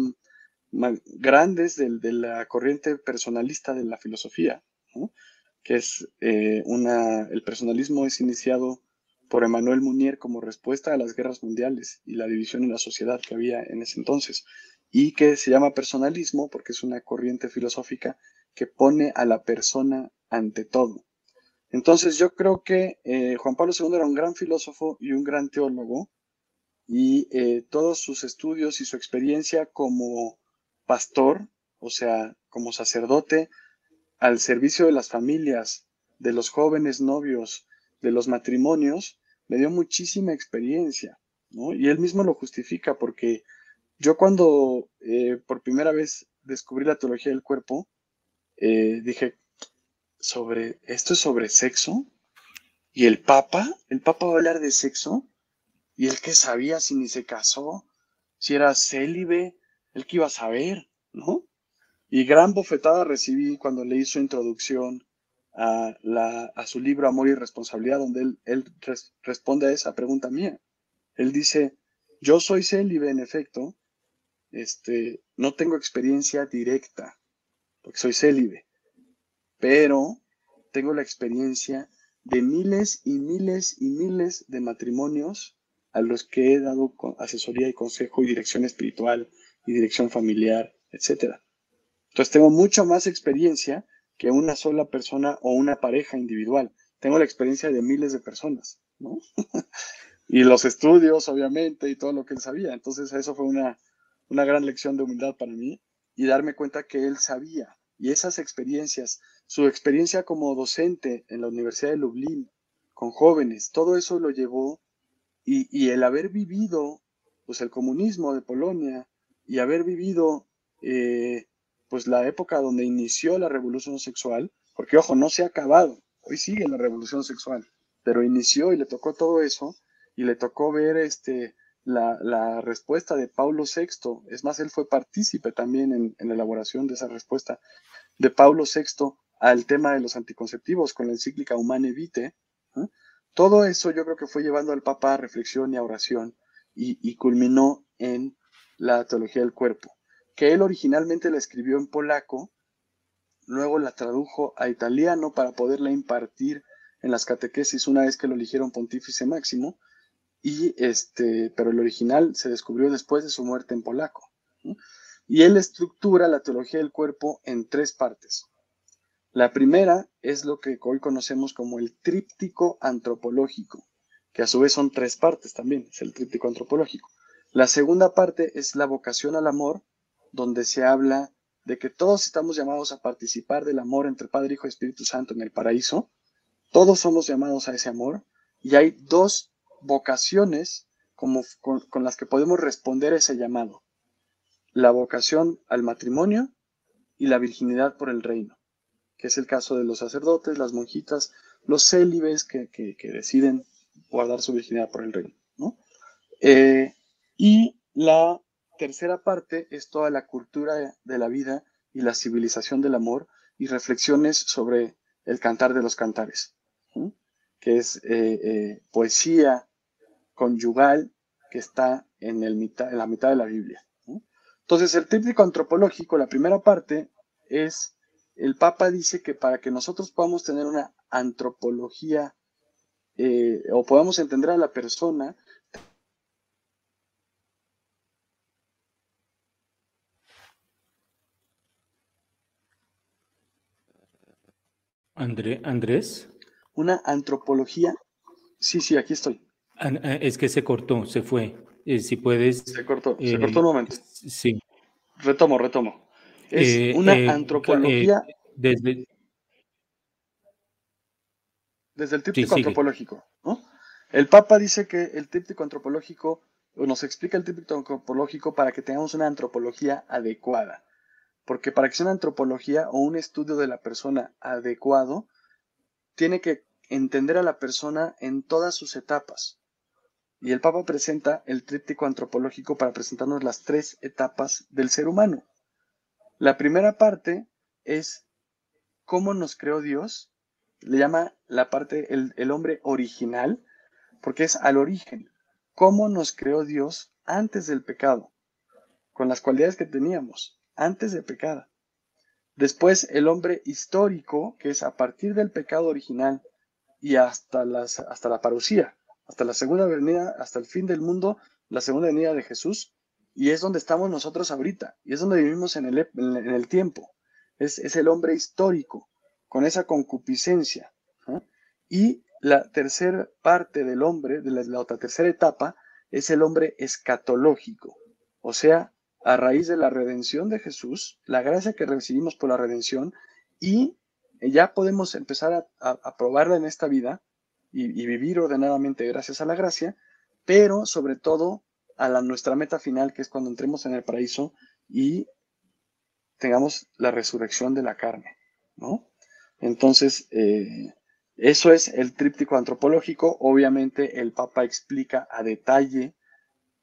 Speaker 2: grandes de, la corriente personalista de la filosofía, que es eh, una, el personalismo es iniciado por Emmanuel Munier como respuesta a las guerras mundiales y la división en la sociedad que había en ese entonces, y que se llama personalismo porque es una corriente filosófica que pone a la persona ante todo. Entonces yo creo que eh, Juan Pablo II era un gran filósofo y un gran teólogo, y eh, todos sus estudios y su experiencia como pastor, o sea, como sacerdote, al servicio de las familias, de los jóvenes novios, de los matrimonios, me dio muchísima experiencia, ¿no? Y él mismo lo justifica porque yo cuando eh, por primera vez descubrí la teología del cuerpo, eh, dije, sobre, esto es sobre sexo, y el Papa, el Papa va a hablar de sexo, y él que sabía si ni se casó, si era célibe, el que iba a saber, ¿no? Y gran bofetada recibí cuando leí su introducción a, la, a su libro Amor y Responsabilidad, donde él responde a esa pregunta mía. Él dice, yo soy célibe en efecto, este, no tengo experiencia directa, porque soy célibe, pero tengo la experiencia de miles y miles y miles de matrimonios a los que he dado asesoría y consejo y dirección espiritual y dirección familiar, etc. Entonces tengo mucho más experiencia que una sola persona o una pareja individual. Tengo la experiencia de miles de personas, ¿no? y los estudios, obviamente, y todo lo que él sabía. Entonces eso fue una, una gran lección de humildad para mí y darme cuenta que él sabía. Y esas experiencias, su experiencia como docente en la Universidad de Lublin, con jóvenes, todo eso lo llevó y, el haber vivido pues el comunismo de Polonia y haber vivido eh, pues la época donde inició la revolución sexual, porque ojo, no se ha acabado, hoy sigue la revolución sexual, pero inició y le tocó todo eso y le tocó ver este, la, respuesta de Pablo VI, es más, él fue partícipe también en, la elaboración de esa respuesta de Pablo VI al tema de los anticonceptivos con la encíclica Humane Vitae, todo eso yo creo que fue llevando al Papa a reflexión y a oración y, culminó en la teología del cuerpo, que él originalmente la escribió en polaco, luego la tradujo a italiano para poderla impartir en las catequesis una vez que lo eligieron pontífice máximo, y este, pero el original se descubrió después de su muerte en polaco. Y él estructura la teología del cuerpo en tres partes. La primera es lo que hoy conocemos como el tríptico antropológico, que a su vez son tres partes también, es el tríptico antropológico. La segunda parte es la vocación al amor, donde se habla de que todos estamos llamados a participar del amor entre Padre, Hijo y Espíritu Santo en el paraíso. Todos somos llamados a ese amor y hay dos vocaciones como, con, las que podemos responder a ese llamado. La vocación al matrimonio y la virginidad por el reino que es el caso de los sacerdotes, las monjitas, los célibes que, deciden guardar su virginidad por el reino. Eh, y la tercera parte es toda la cultura de la vida y la civilización del amor y reflexiones sobre el cantar de los cantares, que es eh, eh, poesía conyugal que está en, el mitad, en la mitad de la Biblia. Entonces, el tríptico antropológico, la primera parte, es el Papa dice que para que nosotros podamos tener una antropología eh, o podamos entender a la persona,
Speaker 1: André, Andrés.
Speaker 2: Una antropología. Sí, sí, aquí estoy.
Speaker 1: Eh, es que se cortó, se fue. Eh, si puedes.
Speaker 2: Se cortó, se cortó un momento.
Speaker 1: Sí.
Speaker 2: Retomo, retomo. Es eh, una eh, antropología. Eh,
Speaker 1: desde,
Speaker 2: desde el tríptico antropológico. El Papa dice que el tríptico antropológico, nos explica el tríptico antropológico para que tengamos una antropología adecuada. Porque para que sea una antropología o un estudio de la persona adecuado, tiene que entender a la persona en todas sus etapas. Y el Papa presenta el tríptico antropológico para presentarnos las tres etapas del ser humano. La primera parte es cómo nos creó Dios. Le llama la parte el, hombre original, porque es al origen. Cómo nos creó Dios antes del pecado, con las cualidades que teníamos, antes del pecado. Después el hombre histórico, que es a partir del pecado original y hasta, hasta la parucía, hasta la segunda venida, hasta el fin del mundo, la segunda venida de Jesús, y es donde estamos nosotros ahorita, y es donde vivimos en el, en el tiempo. Es, es, el hombre histórico, con esa concupiscencia. Y la tercera parte del hombre, de la, otra tercera etapa, es el hombre escatológico. O sea, a raíz de la redención de Jesús, la gracia que recibimos por la redención, y ya podemos empezar a, probarla en esta vida y, vivir ordenadamente gracias a la gracia, pero sobre todo a la, nuestra meta final, que es cuando entremos en el paraíso y tengamos la resurrección de la carne, ¿no? Entonces, eh, eso es el tríptico antropológico. Obviamente, el Papa explica a detalle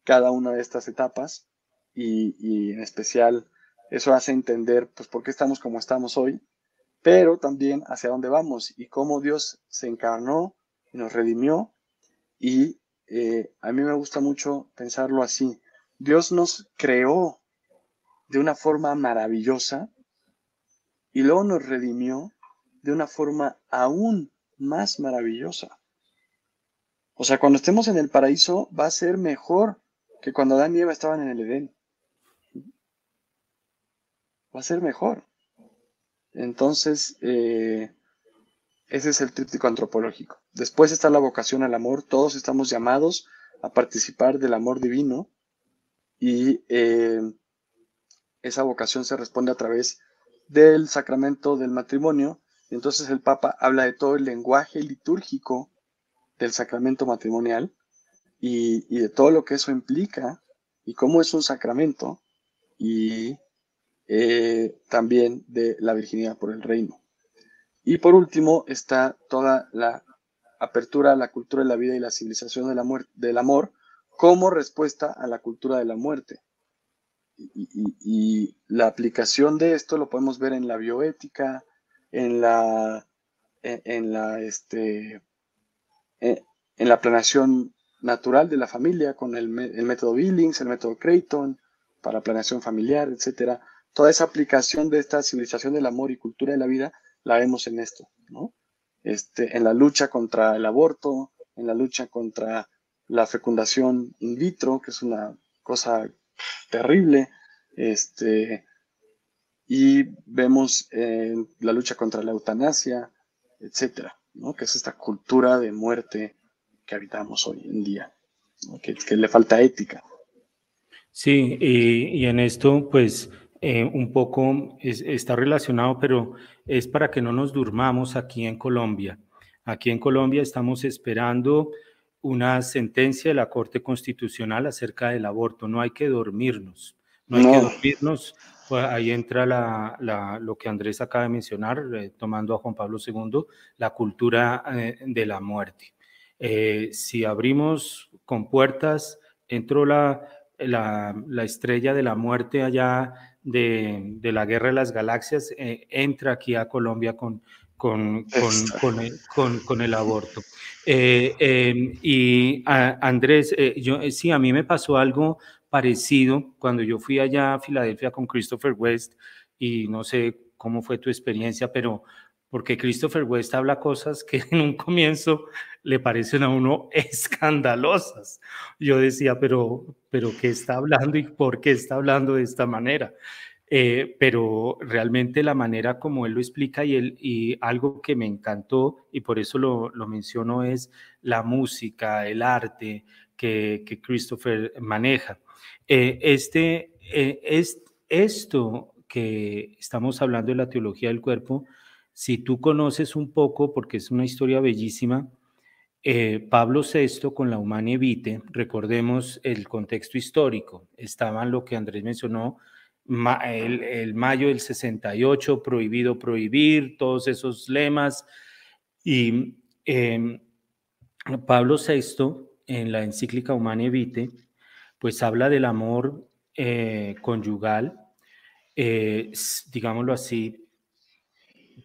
Speaker 2: cada una de estas etapas y, y, en especial eso hace entender, pues, por qué estamos como estamos hoy, pero también hacia dónde vamos y cómo Dios se encarnó y nos redimió y eh, a mí me gusta mucho pensarlo así. Dios nos creó de una forma maravillosa y luego nos redimió de una forma aún más maravillosa. O sea, cuando estemos en el paraíso va a ser mejor que cuando Adán y Eva estaban en el Edén. Va a ser mejor. Entonces, eh, ese es el tríptico antropológico. Después está la vocación al amor. Todos estamos llamados a participar del amor divino y eh, esa vocación se responde a través del sacramento del matrimonio. Entonces el Papa habla de todo el lenguaje litúrgico del sacramento matrimonial y, de todo lo que eso implica y cómo es un sacramento y eh, también de la virginidad por el reino. Y por último está toda la apertura a la cultura de la vida y la civilización de la del amor como respuesta a la cultura de la muerte. Y, la aplicación de esto lo podemos ver en la bioética, en la, en, la, este, en, la planeación natural de la familia con el, método Billings, el método Creighton, para planeación familiar, etcétera. Toda esa aplicación de esta civilización del amor y cultura de la vida la vemos en esto, ¿no? Este, en la lucha contra el aborto, en la lucha contra la fecundación in vitro, que es una cosa terrible, este, y vemos la lucha contra la eutanasia, etcétera, ¿no? que es esta cultura de muerte que habitamos hoy en día, que, le falta ética.
Speaker 1: Sí, y, en esto, pues, eh, un poco está relacionado, pero es para que no nos durmamos aquí en Colombia. Aquí en Colombia estamos esperando una sentencia de la Corte Constitucional acerca del aborto. No hay que dormirnos, no hay que dormirnos. Pues ahí entra la, lo que Andrés acaba de mencionar, eh, tomando a Juan Pablo II, la cultura eh, de la muerte. Si abrimos con puertas, entró la, la, estrella de la muerte allá de, de, la Guerra de las Galaxias, entra aquí a Colombia con, con, con, con, con el, aborto. Eh, em, y Andrés, eh, yo, eh, sí, a mí me pasó algo parecido cuando yo fui allá a Filadelfia con Christopher West y no sé cómo fue tu experiencia, pero porque Christopher West habla cosas que en un comienzo le parecen a uno escandalosas. Yo decía, pero, pero ¿qué está hablando y por qué está hablando de esta manera? Eh, pero realmente la manera como él lo explica y, él, y algo que me encantó y por eso lo, lo menciono es la música, el arte que, que Christopher maneja. Eh, este, eh, es, esto que estamos hablando de la teología del cuerpo, si tú conoces un poco, porque es una historia bellísima, Pablo VI con la Humane Vitae, recordemos el contexto histórico, estaban lo que Andrés mencionó, el, mayo del 68, prohibido prohibir, todos esos lemas. Y em, Pablo VI, en la encíclica Humane Vitae, pues habla del amor eh, conyugal, eh, digámoslo así,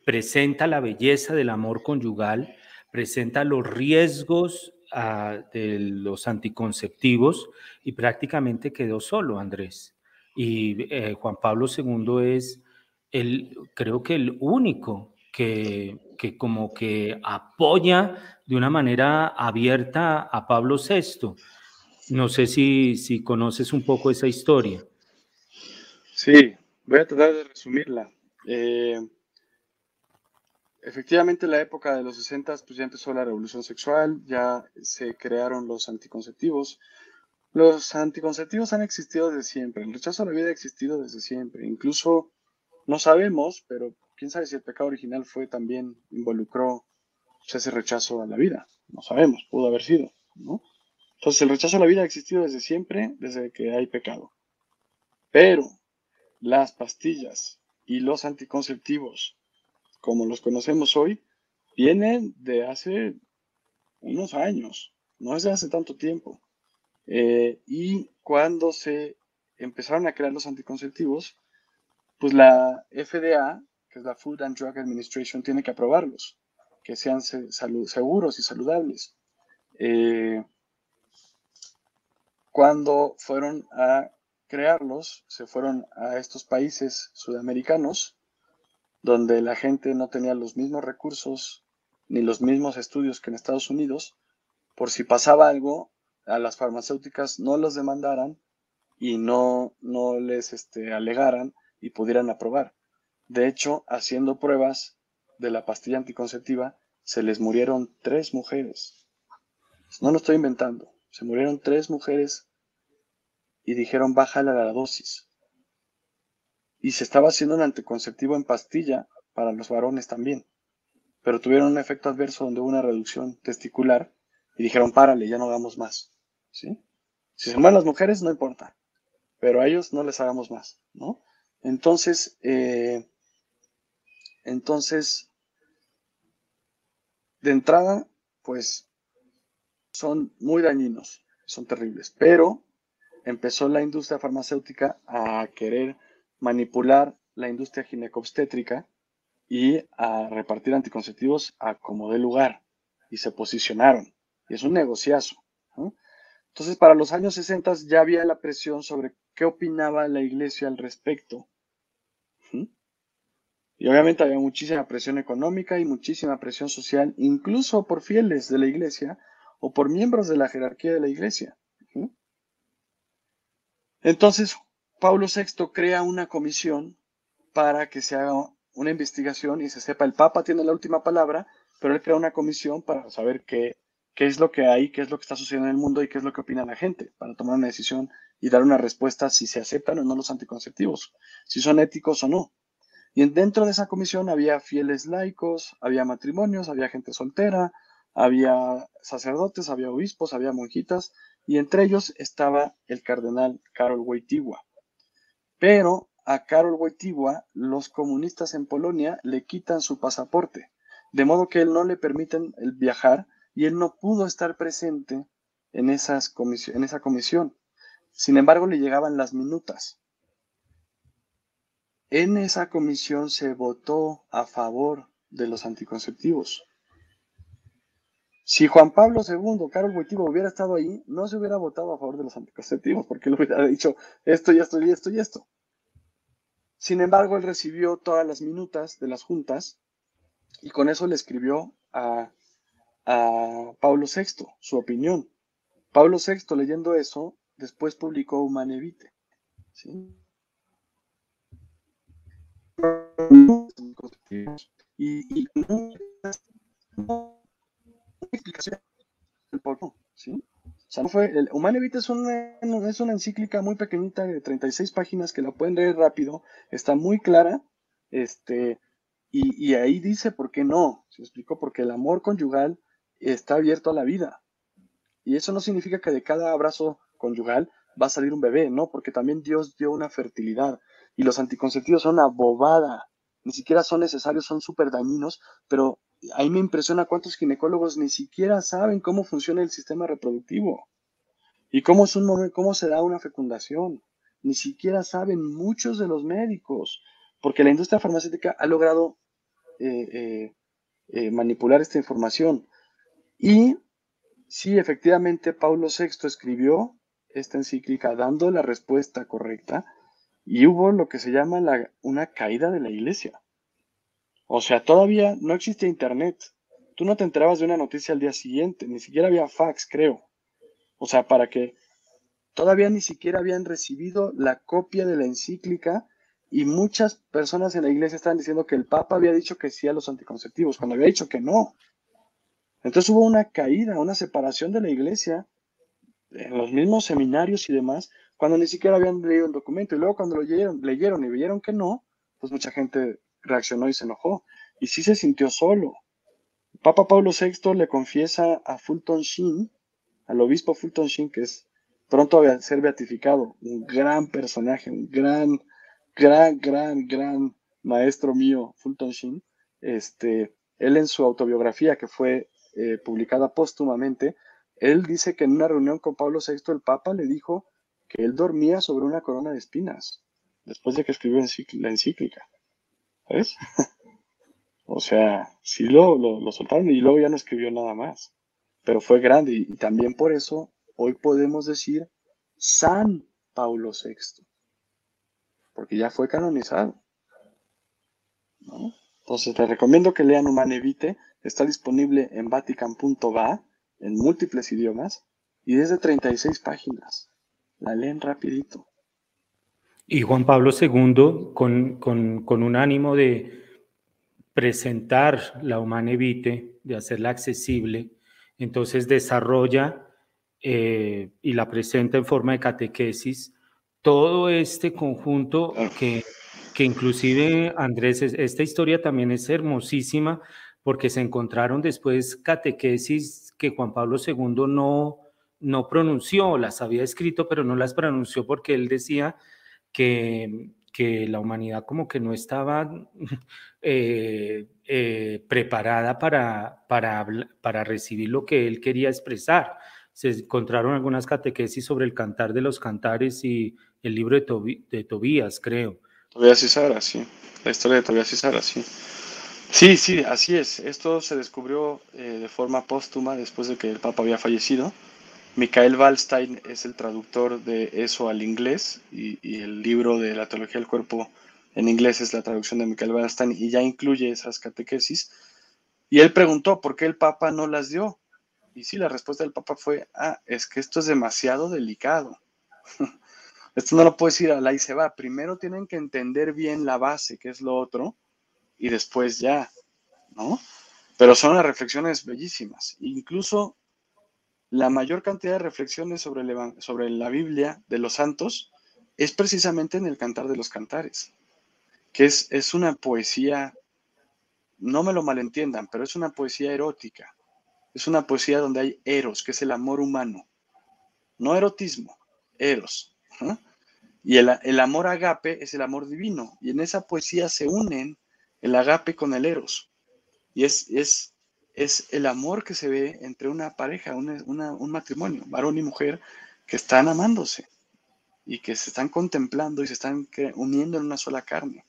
Speaker 1: presenta la belleza del amor conyugal, presenta los riesgos ah, de los anticonceptivos y prácticamente quedó solo, Andrés. Y eh, Juan Pablo II es, el, creo que el único que, que como que apoya de una manera abierta a Pablo VI. No sé si, si conoces un poco esa historia.
Speaker 2: Sí, voy a tratar de resumirla. Eh, efectivamente, en la época de los 60 pues ya empezó la revolución sexual, ya se crearon los anticonceptivos, los anticonceptivos han existido desde siempre, el rechazo a la vida ha existido desde siempre, incluso no sabemos, pero quién sabe si el pecado original fue también, involucró ese rechazo a la vida, no sabemos, pudo haber sido, ¿no? Entonces el rechazo a la vida ha existido desde siempre, desde que hay pecado. Pero las pastillas y los anticonceptivos, como los conocemos hoy, vienen de hace unos años, no es de hace tanto tiempo. Eh, y cuando se empezaron a crear los anticonceptivos, pues la FDA, que es la Food and Drug Administration, tiene que aprobarlos, que sean seguros y saludables. Eh, cuando fueron a crearlos, se fueron a estos países sudamericanos donde la gente no tenía los mismos recursos ni los mismos estudios que en Estados Unidos, por si pasaba algo, a las farmacéuticas no los demandaran y no, no les este, alegaran y pudieran aprobar. De hecho, haciendo pruebas de la pastilla anticonceptiva, se les murieron tres mujeres. No lo estoy inventando. Se murieron tres mujeres y dijeron bájale la dosis. Y se estaba haciendo un anticonceptivo en pastilla para los varones también. Pero tuvieron un efecto adverso donde hubo una reducción testicular y dijeron párale, ya no hagamos más. ¿Sí? Si se mueren las mujeres, no importa. Pero a ellos no les hagamos más, ¿no? Entonces, eh, entonces, de entrada, pues son muy dañinos, son terribles, pero empezó la industria farmacéutica a querer manipular la industria ginecobstétrica y a repartir anticonceptivos a como de lugar y se posicionaron. Y es un negociazo. Entonces, para los años 60 ya había la presión sobre qué opinaba la iglesia al respecto. Y obviamente había muchísima presión económica y muchísima presión social, incluso por fieles de la iglesia o por miembros de la jerarquía de la iglesia. Entonces, Pablo VI crea una comisión para que se haga una investigación y se sepa, el Papa tiene la última palabra, pero él crea una comisión para saber qué, qué es lo que hay, qué es lo que está sucediendo en el mundo y qué es lo que opina la gente, para tomar una decisión y dar una respuesta si se aceptan o no los anticonceptivos, si son éticos o no. Y dentro de esa comisión había fieles laicos, había matrimonios, había gente soltera, había sacerdotes, había obispos, había monjitas, y entre ellos estaba el cardenal Karol Wojtyła. Pero a Karol Wojtyła los comunistas en Polonia le quitan su pasaporte, de modo que él no le permiten viajar y él no pudo estar presente en, esas en esa comisión. Sin embargo, le llegaban las minutas. En esa comisión se votó a favor de los anticonceptivos. Si Juan Pablo II, Carlos Wojtyła, hubiera estado ahí, no se hubiera votado a favor de los anticonceptivos, porque él hubiera dicho esto y esto y esto y esto. Sin embargo, él recibió todas las minutas de las juntas y con eso le escribió a, a Pablo VI su opinión. Pablo VI, leyendo eso, después publicó Humanevite. y, y no, explicación ¿sí? O sea, no fue, el Humane es una, es una encíclica muy pequeñita de 36 páginas que la pueden leer rápido, está muy clara, este, y, y ahí dice por qué no, se explicó, porque el amor conyugal está abierto a la vida. Y eso no significa que de cada abrazo conyugal va a salir un bebé, ¿no? Porque también Dios dio una fertilidad y los anticonceptivos son una bobada, ni siquiera son necesarios, son súper dañinos, pero ahí me impresiona cuántos ginecólogos ni siquiera saben cómo funciona el sistema reproductivo y cómo, es un, cómo se da una fecundación. Ni siquiera saben muchos de los médicos, porque la industria farmacéutica ha logrado eh, eh, eh, manipular esta información. Y sí, efectivamente, Paulo VI escribió esta encíclica dando la respuesta correcta, y hubo lo que se llama la, una caída de la iglesia. O sea, todavía no existe internet. Tú no te enterabas de una noticia al día siguiente, ni siquiera había fax, creo. O sea, para que todavía ni siquiera habían recibido la copia de la encíclica y muchas personas en la iglesia estaban diciendo que el Papa había dicho que sí a los anticonceptivos, cuando había dicho que no. Entonces hubo una caída, una separación de la iglesia en los mismos seminarios y demás, cuando ni siquiera habían leído el documento. Y luego cuando lo leyeron, leyeron y vieron que no, pues mucha gente reaccionó y se enojó. Y sí se sintió solo. Papa Pablo VI le confiesa a Fulton Sheen, al obispo Fulton Sheen, que es pronto a ser beatificado, un gran personaje, un gran, gran, gran, gran maestro mío, Fulton Sheen. Este, él en su autobiografía, que fue eh, publicada póstumamente, él dice que en una reunión con Pablo VI el Papa le dijo que él dormía sobre una corona de espinas después de que escribió la encíclica. ¿Sabes? o sea, sí lo, lo, soltaron y luego ya no escribió nada más. Pero fue grande y, también por eso hoy podemos decir San Paulo VI. Porque ya fue canonizado. Entonces, te recomiendo que lean Humane Vitae. Está disponible en vatican.va en múltiples idiomas y desde 36 páginas. La leen rapidito.
Speaker 1: Y Juan Pablo II, con, con, un ánimo de presentar la Humane Vitae, de hacerla accesible, entonces desarrolla eh, y la presenta en forma de catequesis todo este conjunto que, que inclusive, Andrés, esta historia también es hermosísima porque se encontraron después catequesis que Juan Pablo II no, no pronunció, las había escrito, pero no las pronunció porque él decía que, que la humanidad como que no estaba eh, eh, preparada para, para, para recibir lo que él quería expresar. Se encontraron algunas catequesis sobre el cantar de los cantares y el libro de, Tobías, creo.
Speaker 2: Tobías y Sara, sí. La historia de Tobías y Sara, sí. Sí, sí, así es. Esto se descubrió eh, de forma póstuma después de que el Papa había fallecido. Michael Wallstein es el traductor de eso al inglés y, el libro de la teología del cuerpo en inglés es la traducción de Michael Wallstein y ya incluye esas catequesis. Y él preguntó por qué el Papa no las dio. Y sí, la respuesta del Papa fue, ah, es que esto es demasiado delicado. esto no lo puedes ir a la y se va. Primero tienen que entender bien la base, que es lo otro, y después ya, ¿no? Pero son las reflexiones bellísimas. Incluso la mayor cantidad de reflexiones sobre, la Biblia de los santos es precisamente en el Cantar de los Cantares, que es, es una poesía, no me lo malentiendan, pero es una poesía erótica. Es una poesía donde hay eros, que es el amor humano. No erotismo, eros. Y el, el amor agape es el amor divino. Y en esa poesía se unen el agape con el eros. Y es, es, es el amor que se ve entre una pareja, un matrimonio, varón y mujer, que están amándose y que se están contemplando y se están uniendo en una sola carne.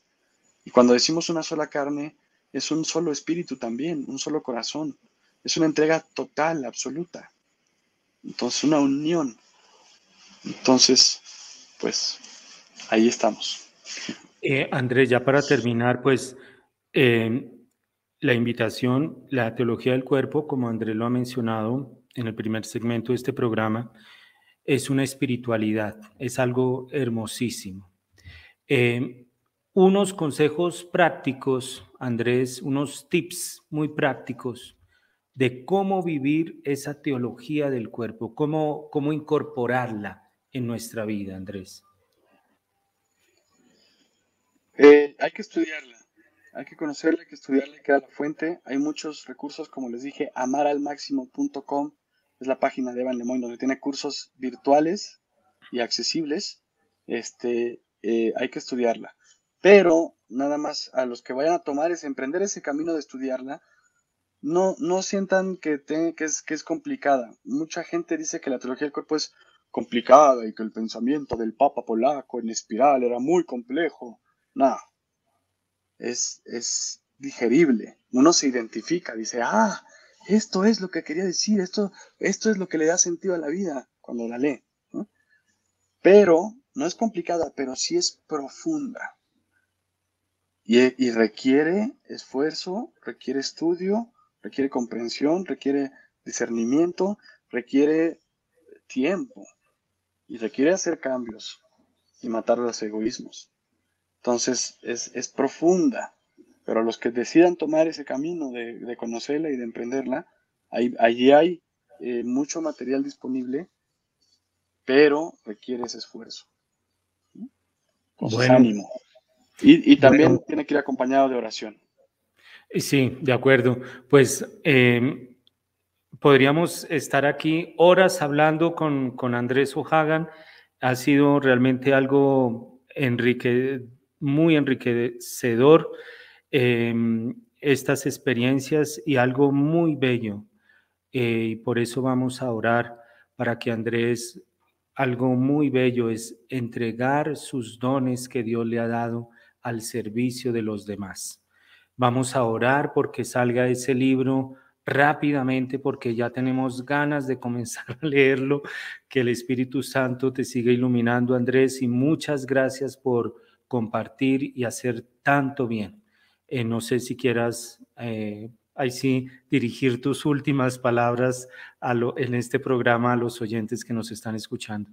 Speaker 2: Y cuando decimos una sola carne, es un solo espíritu también, un solo corazón. Es una entrega total, absoluta. Entonces, una unión. Entonces, pues, ahí estamos.
Speaker 1: Eh, Andrés, ya para terminar, pues eh, la invitación, la teología del cuerpo, como Andrés lo ha mencionado en el primer segmento de este programa, es una espiritualidad, es algo hermosísimo. Eh, unos consejos prácticos, Andrés, unos tips muy prácticos de cómo vivir esa teología del cuerpo, cómo, cómo incorporarla en nuestra vida, Andrés.
Speaker 2: Eh, hay que estudiarla hay que conocerla, hay que estudiarla, hay que dar la fuente. Hay muchos recursos, como les dije, amaralmáximo.com es la página de Evan Lemoyne donde tiene cursos virtuales y accesibles. Este, eh, hay que estudiarla. Pero nada más a los que vayan a tomar ese, emprender ese camino de estudiarla, no, no sientan que, que, es, que es complicada. Mucha gente dice que la teología del cuerpo es complicada y que el pensamiento del Papa polaco en espiral era muy complejo. Nada, es, digerible. Uno se identifica, dice, ah, esto es lo que quería decir, esto, esto es lo que le da sentido a la vida cuando la lee. Pero no es complicada, pero sí es profunda. Y, y, requiere esfuerzo, requiere estudio, requiere comprensión, requiere discernimiento, requiere tiempo y requiere hacer cambios y matar los egoísmos. Entonces es, profunda, pero los que decidan tomar ese camino de, conocerla y de emprenderla, ahí, allí hay eh, mucho material disponible, pero requiere ese esfuerzo. Con ánimo. Y, también tiene que ir acompañado de oración.
Speaker 1: Sí, de acuerdo. Pues em, podríamos estar aquí horas hablando con, con Andrés O'Hagan. Ha sido realmente algo enrique, muy enriquecedor em, estas experiencias y algo muy bello. Eh, y por eso vamos a orar para que Andrés, algo muy bello es entregar sus dones que Dios le ha dado al servicio de los demás. Vamos a orar porque salga ese libro rápidamente porque ya tenemos ganas de comenzar a leerlo. Que el Espíritu Santo te siga iluminando, Andrés, y muchas gracias por compartir y hacer tanto bien. Eh, no sé si quieras, eh, ahí sí, dirigir tus últimas palabras a lo, en este programa a los oyentes que nos están escuchando.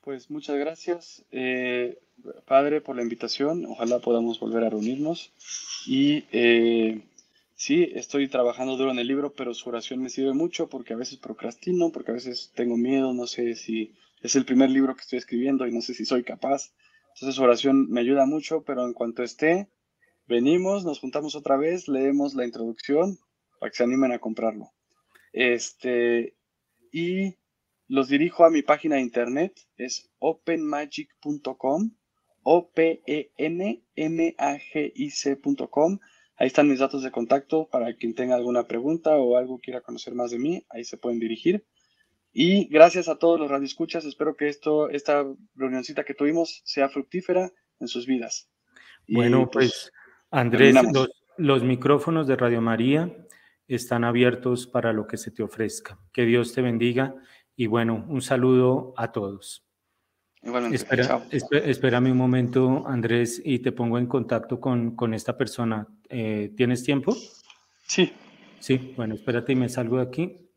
Speaker 2: Pues muchas gracias, eh, Padre, por la invitación. Ojalá podamos volver a reunirnos. Y sí, estoy trabajando duro en el libro, pero su oración me sirve mucho porque a veces procrastino, porque a veces tengo miedo, no sé si es el primer libro que estoy escribiendo y no sé si soy capaz. Entonces oración me ayuda mucho, pero en cuanto esté, venimos, nos juntamos otra vez, leemos la introducción para que se animen a comprarlo. Este, y los dirijo a mi página de internet, es openmagic.com, o p e n m a g i c.com. Ahí están mis datos de contacto para quien tenga alguna pregunta o algo quiera conocer más de mí, ahí se pueden dirigir. Y gracias a todos los radioescuchas, espero que esto, esta reunioncita que tuvimos sea fructífera en sus vidas.
Speaker 1: bueno, pues, pues Andrés, los, micrófonos de Radio María están abiertos para lo que se te ofrezca. Que Dios te bendiga y bueno, un saludo a todos. Espera, espérame un momento, Andrés, y te pongo en contacto con, con esta persona. Eh, ¿Tienes tiempo?
Speaker 2: Sí.
Speaker 1: Sí, bueno, espérate y me salgo de aquí.